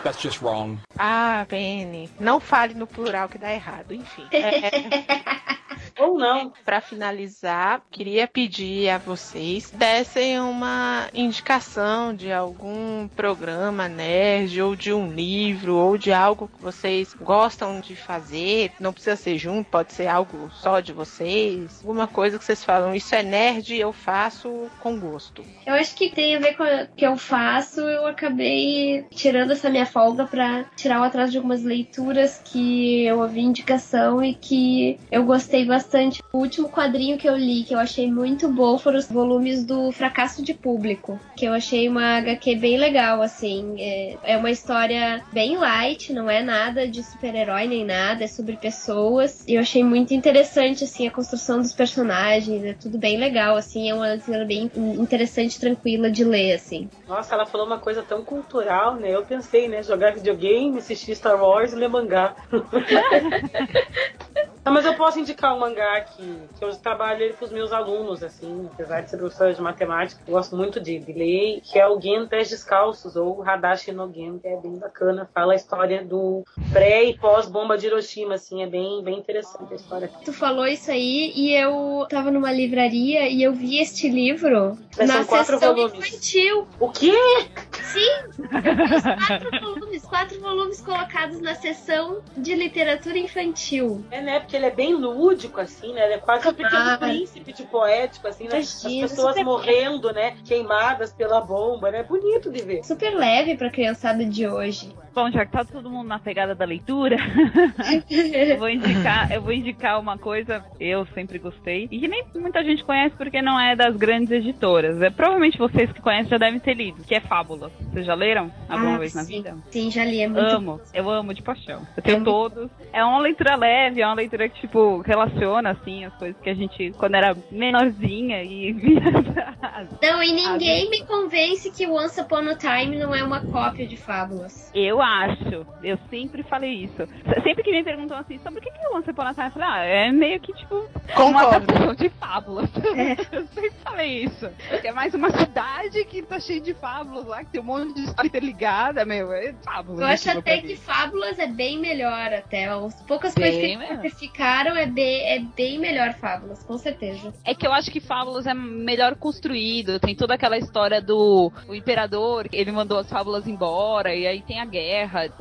That's just wrong. Ah, Penny. Não fale no plural que dá errado. Enfim. É, Ou não. Para finalizar, queria pedir a vocês dessem uma indicação de algum programa nerd ou de um livro ou de algo que vocês gostam de fazer. Não precisa ser junto, pode ser algo só de vocês. Alguma coisa que vocês falam, isso é nerd, eu faço com gosto. Eu acho que tem a ver com o que eu faço. Eu acabei tirando essa minha folga pra tirar o atraso de algumas leituras que eu ouvi indicação e que eu gostei bastante. O último quadrinho que eu li, que eu achei muito bom, foram os volumes do Fracasso de Público, que eu achei uma HQ bem legal, assim. É, é uma história bem light, não é nada de super-herói nem nada, é sobre pessoas. E eu achei muito interessante, assim, a construção dos personagens, é tudo bem legal, assim, é uma leitura bem interessante, tranquila de ler, assim. Nossa, ela falou uma coisa tão cultural, né? Eu pensei, né? Jogar videogame, assistir Star Wars e ler mangá. Não, mas eu posso indicar um mangá que, que eu trabalho ele com os meus alunos, assim, apesar de ser professora de matemática, eu gosto muito de, de ler, que é o Gen Pés Descalços, ou Hadashi no Gen, que é bem bacana. Fala a história do pré e pós-bomba de Hiroshima, assim, é bem, bem interessante a história. Tu falou isso aí e eu tava numa livraria e eu vi este livro Mas na sessão volumes. infantil. O quê? Sim! Quatro volumes, quatro volumes colocados na sessão de literatura infantil. É, né? Porque ele é bem lúdico, assim, né? Ele é quase um pequeno Ah. príncipe de poético, assim, né? Imagina, As pessoas morrendo, né? Queimadas pela bomba, né? É bonito de ver. Super leve pra criançada de hoje. Bom, já que tá todo mundo na pegada da leitura, eu vou indicar, eu vou indicar uma coisa eu sempre gostei e que nem muita gente conhece porque não é das grandes editoras. É provavelmente vocês que conhecem já devem ter lido, que é Fábulas. Vocês já leram alguma Ah, vez na sim. vida? Sim, já li, é muito amo, eu amo de paixão. Eu tenho todos. É uma leitura leve, é uma leitura que, tipo, relaciona, assim, as coisas que a gente, quando era menorzinha e. Não, e ninguém me convence que Once Upon a Time não é uma cópia de Fábulas. Eu acho, eu sempre falei isso. Sempre que me perguntam assim, sobre o que é Once Upon a Time, eu falei, ah, é meio que tipo uma Concordo. adaptação de fábulas. Eu sempre falei isso. É mais uma cidade que tá cheia de fábulas lá, que tem um monte de história interligada, meu, é fábulas. Eu acho que até que. Fábulas é bem melhor até. As poucas Bem coisas que ficaram é bem, é bem melhor Fábulas, com certeza. É que eu acho que Fábulas é melhor construído. Tem toda aquela história do o imperador, ele mandou as fábulas embora, e aí tem a guerra.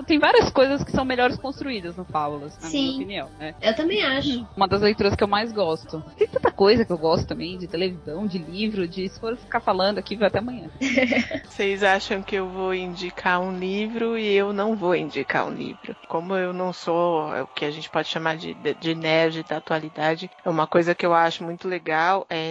Tem várias coisas que são melhores construídas no Fábulas, na Sim. minha opinião, né? Eu também acho. Uma das leituras que eu mais gosto. Tem tanta coisa que eu gosto também, de televisão, de livro, de se for ficar falando aqui, vai até amanhã. Vocês acham que eu vou indicar um livro e eu não vou indicar um livro. Como eu não sou é o que a gente pode chamar de, de nerd da atualidade, é uma coisa que eu acho muito legal é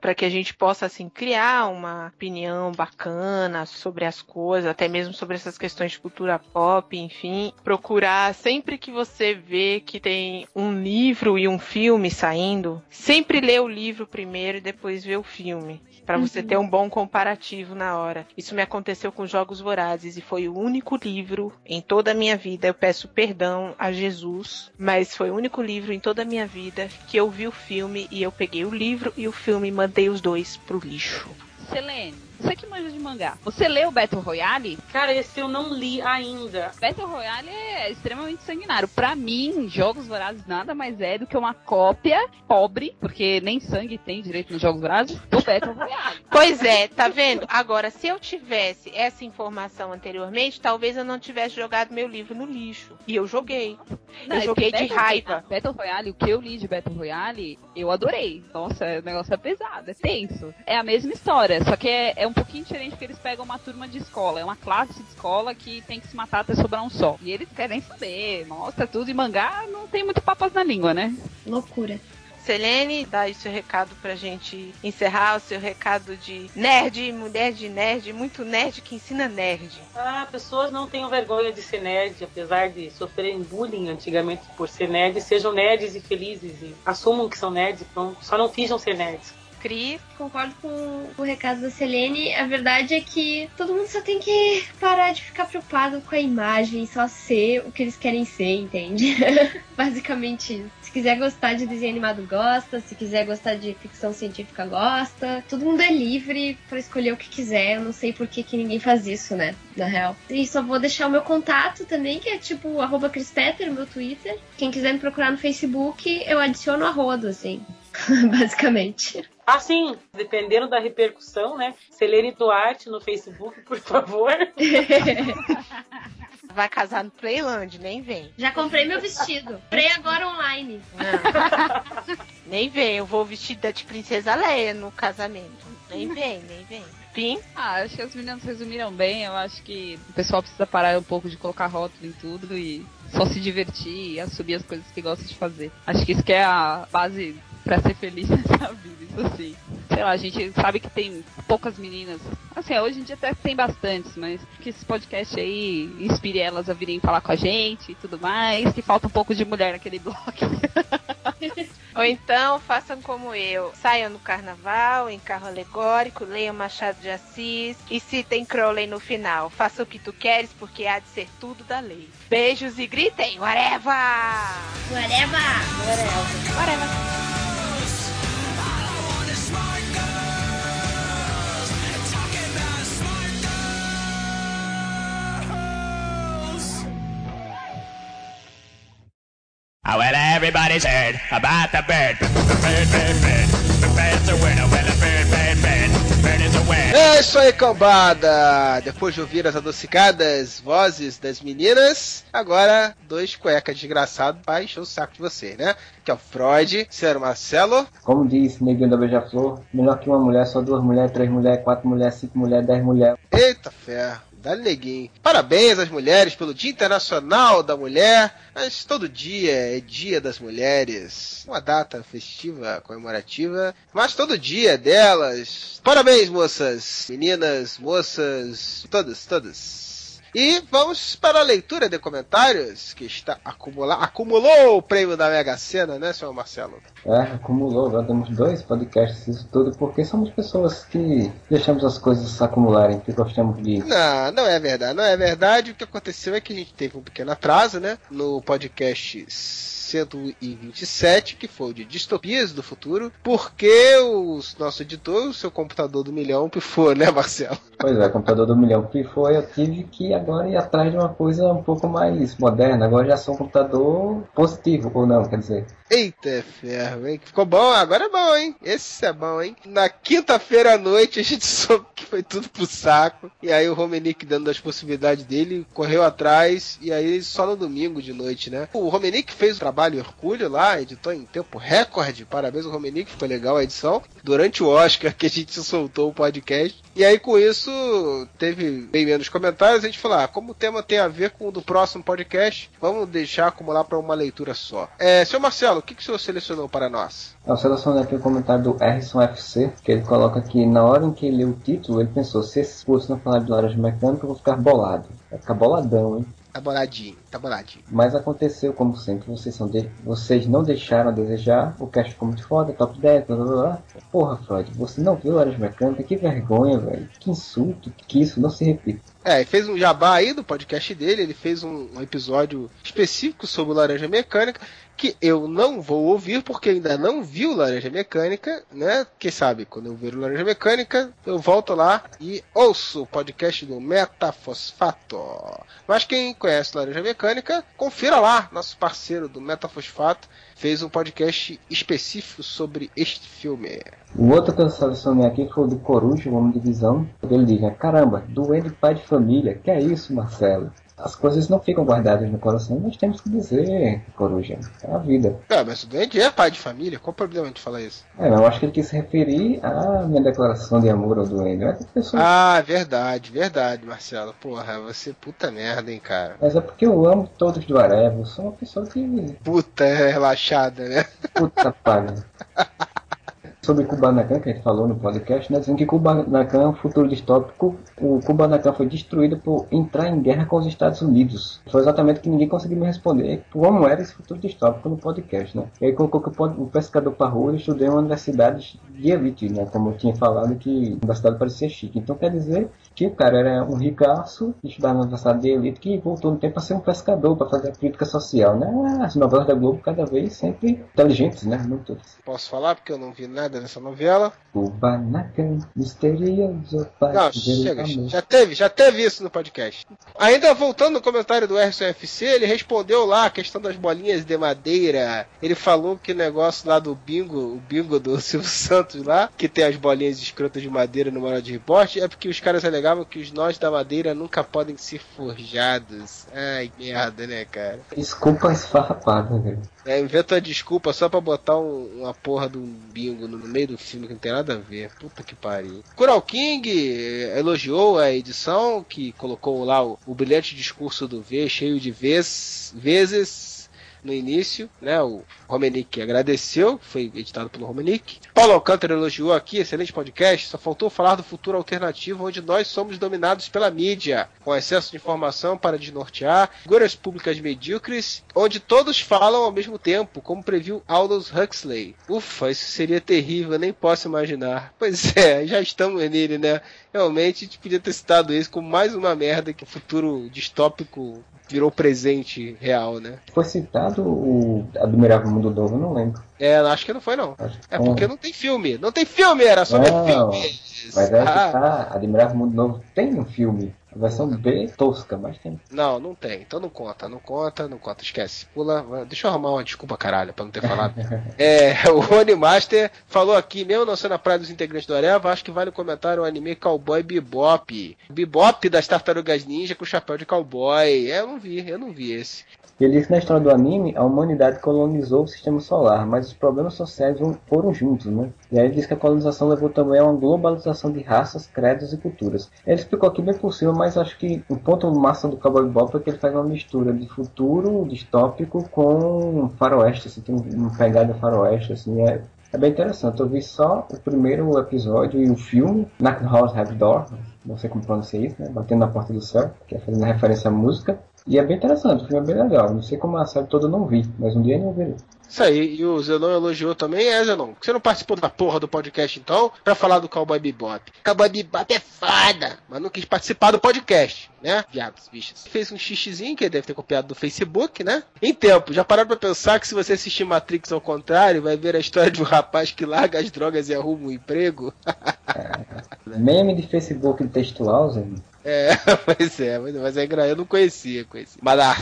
para que a gente possa assim criar uma opinião bacana sobre as coisas, até mesmo sobre essas questões de cultura pop, enfim, procurar sempre que você vê que tem um livro e um filme saindo, sempre ler o livro primeiro e depois ver o filme. Você Uhum. ter um bom comparativo na hora. Isso me aconteceu com Jogos Vorazes e foi o único livro em toda a minha vida. Eu peço perdão a Jesus, mas foi o único livro em toda a minha vida que eu vi o filme e eu peguei o livro e o filme mandei os dois pro lixo. Selene, você que manja de mangá. Você leu Battle Royale? Cara, esse eu não li ainda. Battle Royale é extremamente sanguinário. Pra mim, Jogos Vorazes nada mais é do que uma cópia pobre, porque nem sangue tem direito nos Jogos Vorazes, do Battle Royale. Pois é, tá vendo? Agora, se eu tivesse essa informação anteriormente, talvez eu não tivesse jogado meu livro no lixo. E eu joguei. Não, eu joguei de Battle- raiva. Battle Royale, o que eu li de Battle Royale, eu adorei. Nossa, o negócio é pesado, é tenso. É a mesma história, só que é, é um pouquinho diferente porque eles pegam uma turma de escola. É uma classe de escola que tem que se matar até sobrar um só. E eles querem saber, mostra tudo. E mangá não tem muito papas na língua, né? Loucura. Selene, dá aí seu recado pra gente encerrar, o seu recado de nerd, mulher de nerd, muito nerd que ensina nerd. Ah, pessoas não tenham vergonha de ser nerd, apesar de sofrerem bullying antigamente por ser nerd, sejam nerds e felizes e assumam que são nerds, pronto. Só não finjam ser nerds. Cris, Concordo com o recado da Selene. A verdade é que todo mundo só tem que parar de ficar preocupado com a imagem, só ser o que eles querem ser, entende? Basicamente isso. Se quiser gostar de desenho animado, gosta. Se quiser gostar de ficção científica, gosta. Todo mundo é livre pra escolher o que quiser. Eu não sei por que, que ninguém faz isso, né? Na real. E só vou deixar o meu contato também, que é tipo arroba Crispetter, meu Twitter. Quem quiser me procurar no Facebook, eu adiciono a rodo, assim. Basicamente. Ah, sim, dependendo da repercussão, né? Selene Duarte no Facebook, por favor. vai casar no Playland, nem vem. Já comprei meu vestido. Comprei agora online. Nem vem, eu vou vestida de princesa Leia no casamento. Nem vem, nem vem. Fim? Ah, acho que as meninas resumiram bem. Eu acho que o pessoal precisa parar um pouco de colocar rótulo em tudo e só se divertir e assumir as coisas que gosta de fazer. Acho que isso que é a base pra ser feliz nessa vida, isso assim. Sei lá, a gente sabe que tem poucas meninas. Assim, hoje em dia até tem bastantes, mas que esse podcast aí inspire elas a virem falar com a gente e tudo mais. Que falta um pouco de mulher naquele bloco. Ou então façam como eu, saiam no carnaval, em carro alegórico, leiam Machado de Assis e citem Crowley no final. Faça o que tu queres, porque há de ser tudo da lei. Beijos e gritem, whatever! Whatever! Whatever! Whatever! Oh, well, everybody's heard about the bird. Bird, bird, bird. The bird's a winner. Well, the bird, bird, bird. Bird is a winner. É isso aí, cambada! Depois de ouvir as adocicadas vozes das meninas, agora dois cuecas desgraçados pra encher o saco de você, né? Que é o Freud, Senhor Marcelo. Como diz Neguinho da Beija-Flor, melhor que uma mulher, só duas mulheres, três mulheres, quatro mulheres, cinco mulheres, dez mulheres. Eita ferro, dá neguinho. Parabéns às mulheres pelo Dia Internacional da Mulher. Mas todo dia é Dia das Mulheres. Uma data festiva, comemorativa. Mas todo dia é delas. Parabéns, moças, meninas, moças, todas, todas. E vamos para a leitura de comentários, que está acumula acumulou o prêmio da Mega Sena, né, senhor Marcelo? É, acumulou, agora temos dois podcasts, isso tudo, porque somos pessoas que deixamos as coisas acumularem, que gostamos de. Não, não é verdade, não é verdade. O que aconteceu é que a gente teve um pequeno atraso, né? No podcast 127, que foi o de Distopias do Futuro, porque o nosso editor, o seu computador do milhão, pifou, né, Marcelo? Pois é, computador do milhão foi, eu tive que agora ir atrás de uma coisa um pouco mais moderna. Agora já sou um computador positivo, ou não, quer dizer. Eita ferro, hein? Ficou bom, agora é bom, hein? Esse é bom, hein? Na quinta-feira à noite a gente soube que foi tudo pro saco. E aí o Romenick, dando as possibilidades dele, correu atrás. E aí só no domingo de noite, né? O Romenick fez o trabalho hercúleo lá, editou em tempo recorde. Parabéns ao Romenick, ficou legal a edição. Durante o Oscar que a gente soltou o podcast. E aí com isso teve bem menos comentários. A gente falou, ah, como o tema tem a ver com o do próximo podcast, vamos deixar acumular para uma leitura só. É, seu Marcelo, o que, que o senhor selecionou para nós? Eu selecionei aqui o comentário do Harrison FC, que ele coloca que na hora em que ele leu o título, ele pensou, se esses cursos não falar de laranja mecânica, eu vou ficar bolado. Vai ficar boladão, hein? Tá boladinho, tá boladinho. Mas aconteceu como sempre, vocês, são de... vocês não deixaram a desejar, o cast ficou muito foda, top 10, blá blá blá. Porra, Freud, você não viu Laranja Mecânica? Que vergonha, velho. Que insulto, que isso não se repita. É, ele fez um jabá aí do podcast dele, ele fez um, um episódio específico sobre o Laranja Mecânica, que eu não vou ouvir porque ainda não vi o Laranja Mecânica, né? Quem sabe, quando eu ver o Laranja Mecânica, eu volto lá e ouço o podcast do Metafosfato. Mas quem conhece Laranja Mecânica, confira lá, nosso parceiro do Metafosfato fez um podcast específico sobre este filme. O outro que eu selecionei aqui foi o do Coruja, o Homem de Visão. Ele diz, né, caramba, doente pai de família, que é isso, Marcelo? As coisas não ficam guardadas no coração, nós temos que dizer, Coruja, é a vida. É, mas o doente é pai de família, qual o problema de falar isso? É, eu acho que ele quis se referir à minha declaração de amor ao doente. Mas, pessoa... Ah, verdade, verdade, Marcelo. Porra, você puta merda, hein, cara. mas é porque eu amo todos do Areva, eu sou uma pessoa que... Puta relaxada, né? Puta paga. Sobre Kubanacan, que a gente falou no podcast, né, dizendo que Kubanacan é um futuro distópico. O Kubanacan foi destruído por entrar em guerra com os Estados Unidos. Foi exatamente o que ninguém conseguiu me responder como era esse futuro distópico no podcast. Né? E aí colocou que o pescador parrudo estudou em uma universidade de elite, né, como eu tinha falado, que a universidade parecia chique. Então quer dizer que o cara era um ricaço, estudava na universidade de elite, que voltou no tempo para ser um pescador, para fazer a crítica social. Né? As novelas da Globo cada vez sempre inteligentes, né? Muito Posso falar porque eu não vi nada dessa novela? Kubanacan, misterioso pai Não, chega, já teve, já teve isso no podcast. Ainda voltando no comentário do RCFC, ele respondeu lá a questão das bolinhas de madeira. Ele falou que o negócio lá do bingo, o bingo do Silvio Santos lá, que tem as bolinhas escrotas de madeira no moral de reporte, é porque os caras alegavam que os nós da madeira nunca podem ser forjados. Ai, merda, né, cara? Desculpa esfarrapada, velho. É, inventa desculpa só pra botar um- uma porra de um bingo no, meio do filme que não tem nada a ver. Puta que pariu. Kural King eh, elogiou a edição, que colocou lá o, o brilhante discurso do V, cheio de vez, vezes no início, né? O Romenick agradeceu, foi editado pelo Romenick. Paulo Alcântara elogiou aqui, excelente podcast. Só faltou falar do futuro alternativo onde nós somos dominados pela mídia, com excesso de informação para desnortear, figuras públicas medíocres, onde todos falam ao mesmo tempo, como previu Aldous Huxley. Ufa, isso seria terrível, nem posso imaginar. Pois é, já estamos nele, né? Realmente a gente podia ter citado isso como mais uma merda que o futuro distópico virou presente real, né? Foi citado o Admirável Mundo Novo, não lembro. É, acho que não foi não. É Bom. porque não tem filme. Não tem filme, era só Não, filme. Mas é que Ah. tá, Admirável Mundo Novo tem um filme. A versão B tosca, mas tem. Não, não tem. Então não conta, não conta, não conta. Esquece. Pula. Deixa eu arrumar uma desculpa, caralho, pra não ter falado. é, o Rony Master falou aqui, mesmo não sendo a praia dos integrantes do Areva, acho que vale comentar o anime Cowboy Bebop. Bebop das Tartarugas Ninja com chapéu de cowboy. É, eu não vi, eu não vi esse. Ele diz que na história do anime, a humanidade colonizou o sistema solar, mas os problemas sociais foram juntos, né? E aí ele diz que a colonização levou também a uma globalização de raças, credos e culturas. Ele explicou aqui bem por cima, mas acho que o ponto massa do Cowboy Bebop é que ele faz uma mistura de futuro distópico com faroeste, assim, tem uma pegada faroeste, assim, é, é bem interessante. Eu vi só o primeiro episódio e o filme, Knock House Have Door, não sei como pronunciar isso, né? Batendo na porta do céu, que é fazendo referência à música. E é bem interessante, o filme é bem legal. Não sei como a série toda eu não vi, mas um dia eu verei. Isso aí, e o Zenon elogiou também. É, Zenon, você não participou da porra do podcast então, pra falar do Cowboy Bebop? Cowboy Bebop é foda, mas não quis participar do podcast, né? Viados, bichos. Fez um xixizinho que ele deve ter copiado do Facebook, né? Em tempo, já pararam pra pensar que se você assistir Matrix ao contrário, vai ver a história de um rapaz que larga as drogas e arruma um emprego? Meme de Facebook textual, Zé. É, é, mas, mas é engraçado. Eu não conhecia, conhecia. Mas ah,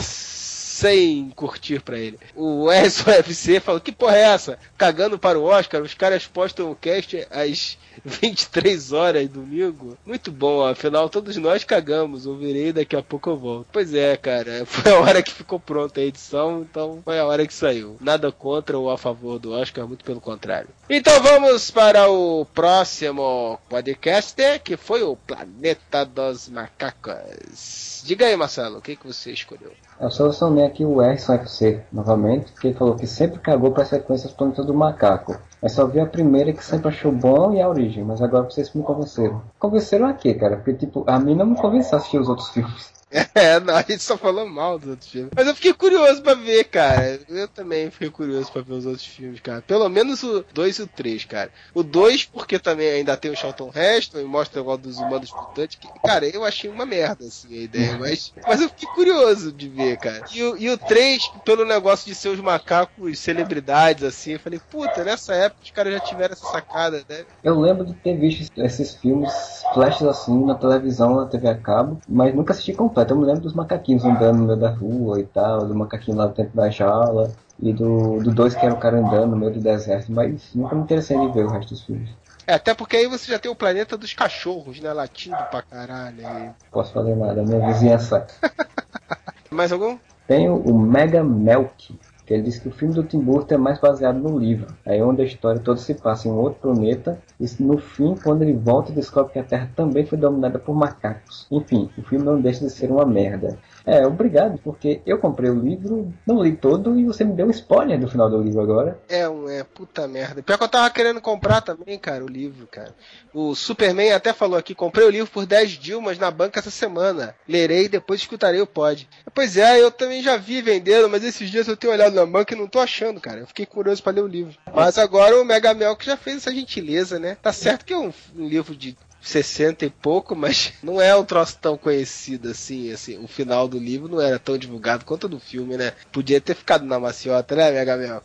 sem curtir pra ele. O SOFC falou: que porra é essa? Cagando para o Oscar, os caras postam o cast às 23 horas domingo. Muito bom, afinal todos nós cagamos. Ouvirei daqui a pouco eu volto. Pois é, cara, foi a hora que ficou pronta a edição, então foi a hora que saiu. Nada contra ou a favor do Oscar, muito pelo contrário. Então vamos para o próximo podcast, que foi o Planeta dos Macacos. Diga aí, Marcelo, o que, que você escolheu? Eu selecionei aqui o Erson FC novamente, que ele falou que sempre cagou para sequências Planeta do Macaco. Mas só vi a primeira que sempre achou bom e a origem, mas agora vocês me convenceram. Convenceram a quê, cara? Porque, tipo, a mim não me convenceu a assistir os outros filmes. É, não, a gente só falou mal dos outros filmes. Mas eu fiquei curioso pra ver, cara. Eu também fiquei curioso pra ver os outros filmes, cara. Pelo menos o 2 e o 3, cara. O 2, porque também ainda tem o Charlton Heston e mostra o negócio dos humanos mutantes. Que, cara, eu achei uma merda, assim, a ideia. Mas, mas eu fiquei curioso de ver, cara. E o, e o 3, pelo negócio de ser os macacos celebridades, assim, eu falei, puta, nessa época os caras já tiveram essa sacada, né? Eu lembro de ter visto esses filmes, flashes assim, na televisão, na TV a cabo, mas nunca assisti completo. Eu me lembro dos macaquinhos andando no meio da rua e tal, do macaquinho lá dentro da jaula, e do, do dois que era o cara andando no meio do deserto, mas nunca me interessei em ver o resto dos filmes. É, até porque aí você já tem o planeta dos cachorros, né? Latindo pra caralho. aí. Posso fazer nada, minha vizinhança. Mais algum? Tem o, o Mega Melk, que ele diz que o filme do Tim Burton é mais baseado no livro. Aí onde a história toda se passa em um outro planeta, e no fim, quando ele volta, descobre que a Terra também foi dominada por macacos. Enfim, o filme não deixa de ser uma merda. É, obrigado, porque eu comprei o livro, não li todo, e você me deu um spoiler do final do livro agora. É, um, é, puta merda. Pior que eu tava querendo comprar também, cara, o livro, cara. O Superman até falou aqui, comprei o livro por 10 Dilmas na banca essa semana. Lerei e depois escutarei o pod. Pois é, eu também já vi vendendo, mas esses dias eu tenho olhado na banca e não tô achando, cara. Eu fiquei curioso pra ler o livro. Mas agora o Mega Melk já fez essa gentileza, né? Tá certo que é um, um livro de 60 e pouco, mas não é um troço tão conhecido assim, assim, o final do livro não era tão divulgado quanto do filme, né? Podia ter ficado na maciota, né, Mel?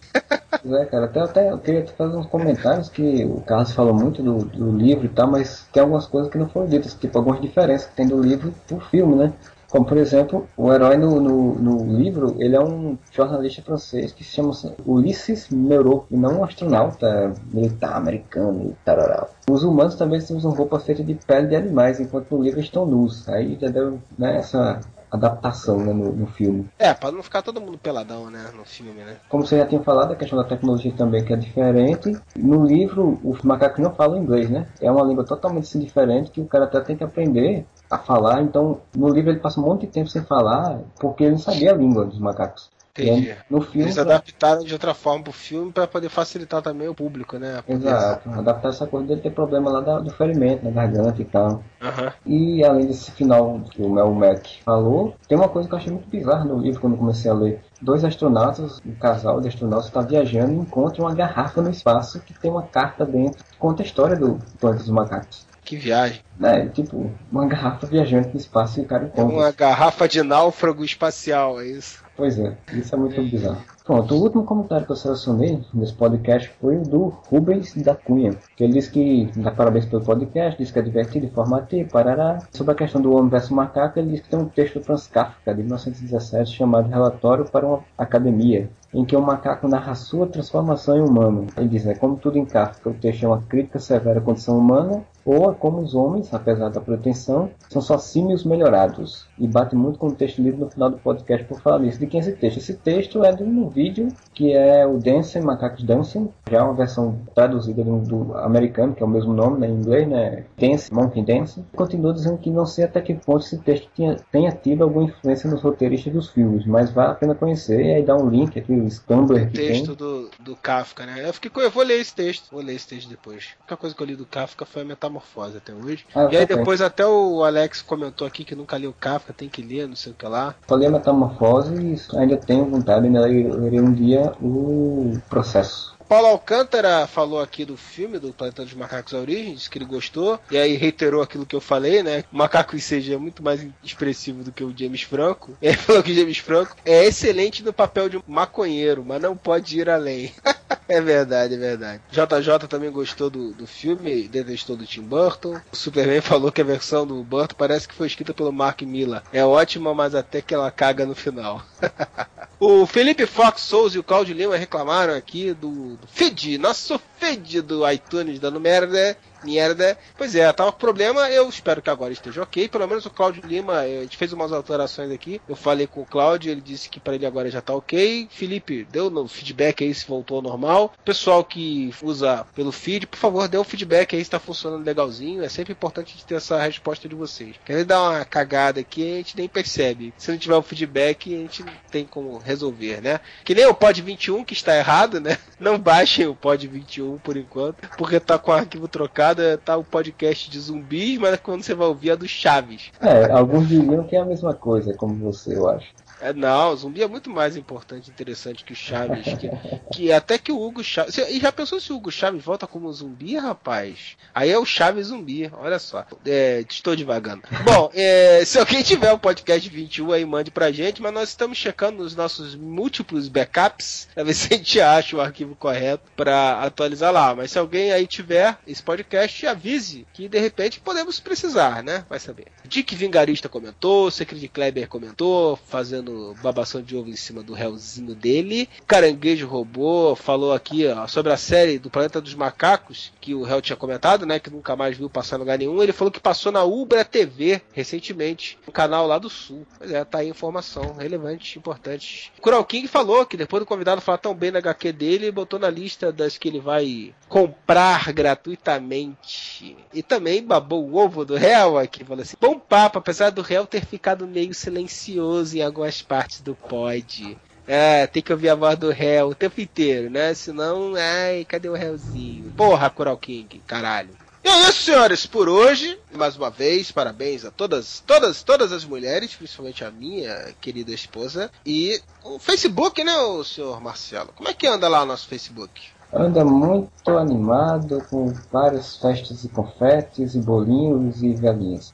Pois é, cara, até, até eu queria fazer uns comentários que o Carlos falou muito do, do livro e tal, mas tem algumas coisas que não foram ditas, tipo algumas diferenças que tem do livro pro filme, né? Como, por exemplo, o herói no, no, no livro, ele é um jornalista francês que se chama Ulisses Meurot, e não um astronauta militar americano e tarará. Os humanos também usam roupa feita de pele de animais, enquanto no livro estão nus. Aí já deu né, essa adaptação né, no, no filme. É, pra não ficar todo mundo peladão, né, no filme, né? Como você já tinha falado, a questão da tecnologia também que é diferente. No livro, os macacos não falam inglês, né? É uma língua totalmente diferente que o cara até tem que aprender a falar. Então, no livro ele passa um monte de tempo sem falar porque ele não sabia a língua dos macacos. Entendi. E aí, no filme, Eles adaptaram de outra forma pro filme pra poder facilitar também o público, né? poder- Exato, adaptar essa coisa dele ter problema lá da- do ferimento na garganta e tal. Aham. E além desse final que o Mel Mac falou, tem uma coisa que eu achei muito bizarra no livro quando comecei a ler. Dois astronautas, um casal de astronautas está viajando e encontram uma garrafa no espaço que tem uma carta dentro que conta a história do planeta dos macacos. Que viagem. É, tipo, uma garrafa viajante no espaço e o cara É encontra. uma garrafa de náufrago espacial, é isso? Pois é, isso é muito bizarro. Pronto, o último comentário que eu selecionei nesse podcast foi o do Rubens da Cunha, que ele disse que dá parabéns pelo podcast, diz que é divertido, informativo, parará. Sobre a questão do homem versus macaco, ele diz que tem um texto do Franz Kafka, de 1917, chamado Relatório para uma Academia, em que um macaco narra sua transformação em humano. Ele diz, né, como tudo em Kafka, o texto é uma crítica severa à condição humana, ou a como os homens, apesar da pretensão, são só símios melhorados. E bate muito com o texto lido no final do podcast por falar nisso. De quem é esse texto? Esse texto é de um vídeo que é o Dancing, Macacos Dancing, já é uma versão traduzida do, do americano, que é o mesmo nome né, em inglês, né? Dance, Monkey Dance. Continua dizendo que não sei até que ponto esse texto tinha, tenha tido alguma influência nos roteiristas dos filmes, mas vale a pena conhecer. E aí dá um link aqui, o Tumblr que texto tem. do, do Kafka, né? Eu fiquei eu vou ler esse texto, vou ler esse texto depois. A única coisa que eu li do Kafka foi a Metamorfose até hoje. Ah, e aí depois até o Alex comentou aqui que nunca leu Kafka, tem que ler, não sei o que lá. Falei a Metamorfose e ainda tenho vontade, ainda lerei um dia o processo. Paulo Alcântara falou aqui do filme do Planeta dos Macacos disse que ele gostou, e aí reiterou aquilo que eu falei, né? O macaco em CG é muito mais expressivo do que o James Franco. Ele falou que o James Franco é excelente no papel de maconheiro, mas não pode ir além. é verdade, é verdade. JJ também gostou do, do filme, detestou do Tim Burton. O Superman falou que a versão do Burton parece que foi escrita pelo Mark Miller. É ótima, mas até que ela caga no final. O Felipe Fox Souza e o Claudio Lima reclamaram aqui do, do feed, nosso feed do iTunes dando merda. Merda. Pois é, tava com problema, eu espero que agora esteja ok. Pelo menos o Claudio Lima, eh, a gente fez umas alterações aqui. Eu falei com o Claudio, ele disse que para ele agora já tá ok. Felipe, deu no feedback aí se voltou ao normal. Pessoal que usa pelo feed, por favor, dê um feedback aí se tá funcionando legalzinho. É sempre importante a gente ter essa resposta de vocês. Quer dar uma cagada aqui, a gente nem percebe. Se não tiver o feedback, a gente não tem como resolver, né? Que nem o Pod 21 que está errado, né? Não baixem o Pod 21 por enquanto, porque tá com o arquivo trocado. Madrugada tá o podcast de zumbis, mas quando você vai ouvir é do Chaves. É, alguns diriam que é a mesma coisa, como você, eu acho. É, não, o zumbi é muito mais importante e interessante que o Chaves. Que, que até que o Hugo Chaves. E já pensou se o Hugo Chaves volta como zumbi, rapaz? Aí é o Chaves zumbi, olha só. É, estou devagando. Bom, é, se alguém tiver o podcast 21 aí, mande pra gente, mas nós estamos checando nos nossos múltiplos backups pra ver se a gente acha o arquivo correto pra atualizar lá. Mas se alguém aí tiver esse podcast, avise que de repente podemos precisar, né? Vai saber. Dick Vingarista comentou, Secret Kleber comentou, fazendo babação de ovo em cima do réuzinho dele. Caranguejo Robô falou aqui ó, sobre a série do Planeta dos Macacos, que o réu tinha comentado, né? Que nunca mais viu passar em lugar nenhum. Ele falou que passou na Ubra TV recentemente, um canal lá do Sul. Pois é, tá aí informação relevante, importante. Kural King falou que depois do convidado falar tão bem na HQ dele, botou na lista das que ele vai comprar gratuitamente. E também babou o ovo do réu aqui, falou assim: bom papo, apesar do réu ter ficado meio silencioso em algumas partes do pod. É, tem que ouvir a voz do réu o tempo inteiro, né? Senão, ai, cadê o réuzinho? Porra, Coral King, caralho. E é isso, senhores, por hoje. Mais uma vez, parabéns a todas, todas, todas as mulheres, principalmente a minha querida esposa. E o Facebook, né, o senhor Marcelo? Como é que anda lá o nosso Facebook? Anda muito animado, com várias festas e confetes, e bolinhos e velhinhas.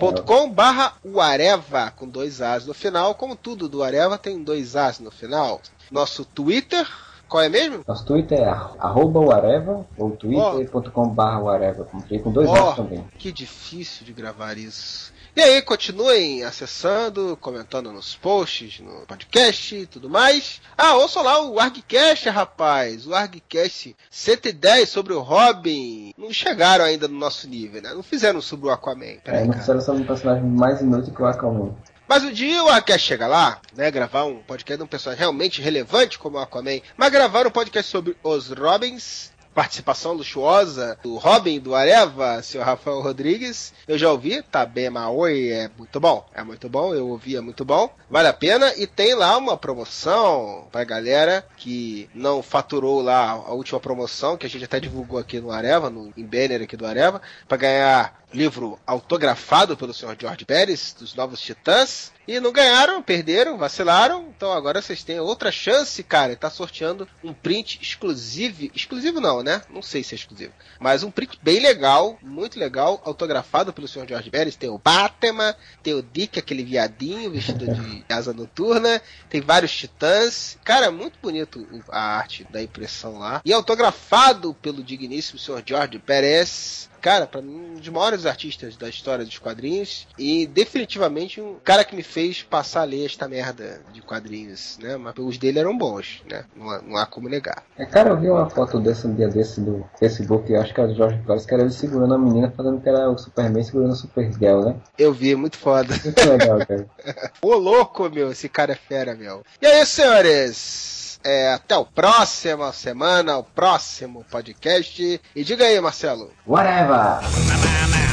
facebook.com barra Uareva, com dois As no final. Como tudo do Areva tem dois As no final. Nosso Twitter, qual é mesmo? Nosso Twitter é arroba Uareva, ou twitter.com barra Uareva, com com dois Ó, As também. Que difícil de gravar isso. E aí, continuem acessando, comentando nos posts, no podcast e tudo mais. Ah, ouça lá o ArgCast, rapaz. O ArgCast 110 sobre o Robin. Não chegaram ainda no nosso nível, né? Não fizeram sobre o Aquaman. É, não fizeram sobre um personagem mais inútil que o Aquaman. Mas um dia o ArgCast chega lá, né? Gravar um podcast de um personagem realmente relevante como o Aquaman. Mas gravar um podcast sobre os Robins. Participação luxuosa do Robin, do Areva, seu Rafael Rodrigues. Eu já ouvi, tá bem Maoi, é muito bom. É muito bom, eu ouvi, é muito bom. Vale a pena. E tem lá uma promoção pra galera que não faturou lá a última promoção, que a gente até divulgou aqui no Areva, no em banner aqui do Areva, pra ganhar livro autografado pelo senhor George Pérez, dos Novos Titãs. E não ganharam, perderam, vacilaram. Então agora vocês têm outra chance, cara. Tá sorteando um print exclusivo. Exclusivo não, né? Não sei se é exclusivo. Mas um print bem legal, muito legal, autografado pelo senhor George Pérez. Tem o Batman, tem o Dick, aquele viadinho vestido de asa noturna. Tem vários titãs. Cara, muito bonito a arte da impressão lá. E autografado pelo digníssimo senhor George Pérez. Cara, pra mim, um dos maiores artistas da história dos quadrinhos. E definitivamente um cara que me fez passar a ler esta merda de quadrinhos, né? Mas os dele eram bons, né? Não há, não há como negar. É, cara, eu vi uma foto desse um dia desse do Facebook, acho que era o Jorge Pérez, que era ele segurando a menina, falando que era o Superman segurando a Supergirl, né? Eu vi, muito foda. Muito legal, cara. Ô louco, meu, esse cara é fera, meu. E aí, senhores? É, até o próxima semana, o próximo podcast. E diga aí, Marcelo. Whatever!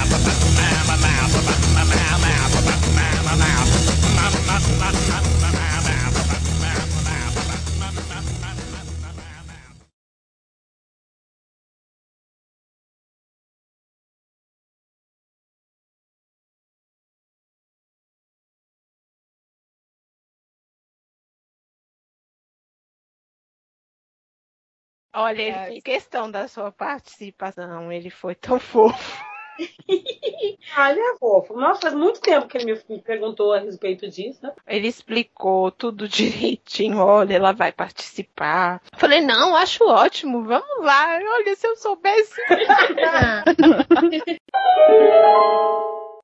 Olha, ele fez questão da sua participação. Ele foi tão fofo. Ah, ele é fofo. Nossa, faz muito tempo que ele me, me perguntou a respeito disso, né? Ele explicou tudo direitinho. Olha, ela vai participar. Falei, não, acho ótimo. Vamos lá. Olha, se eu soubesse.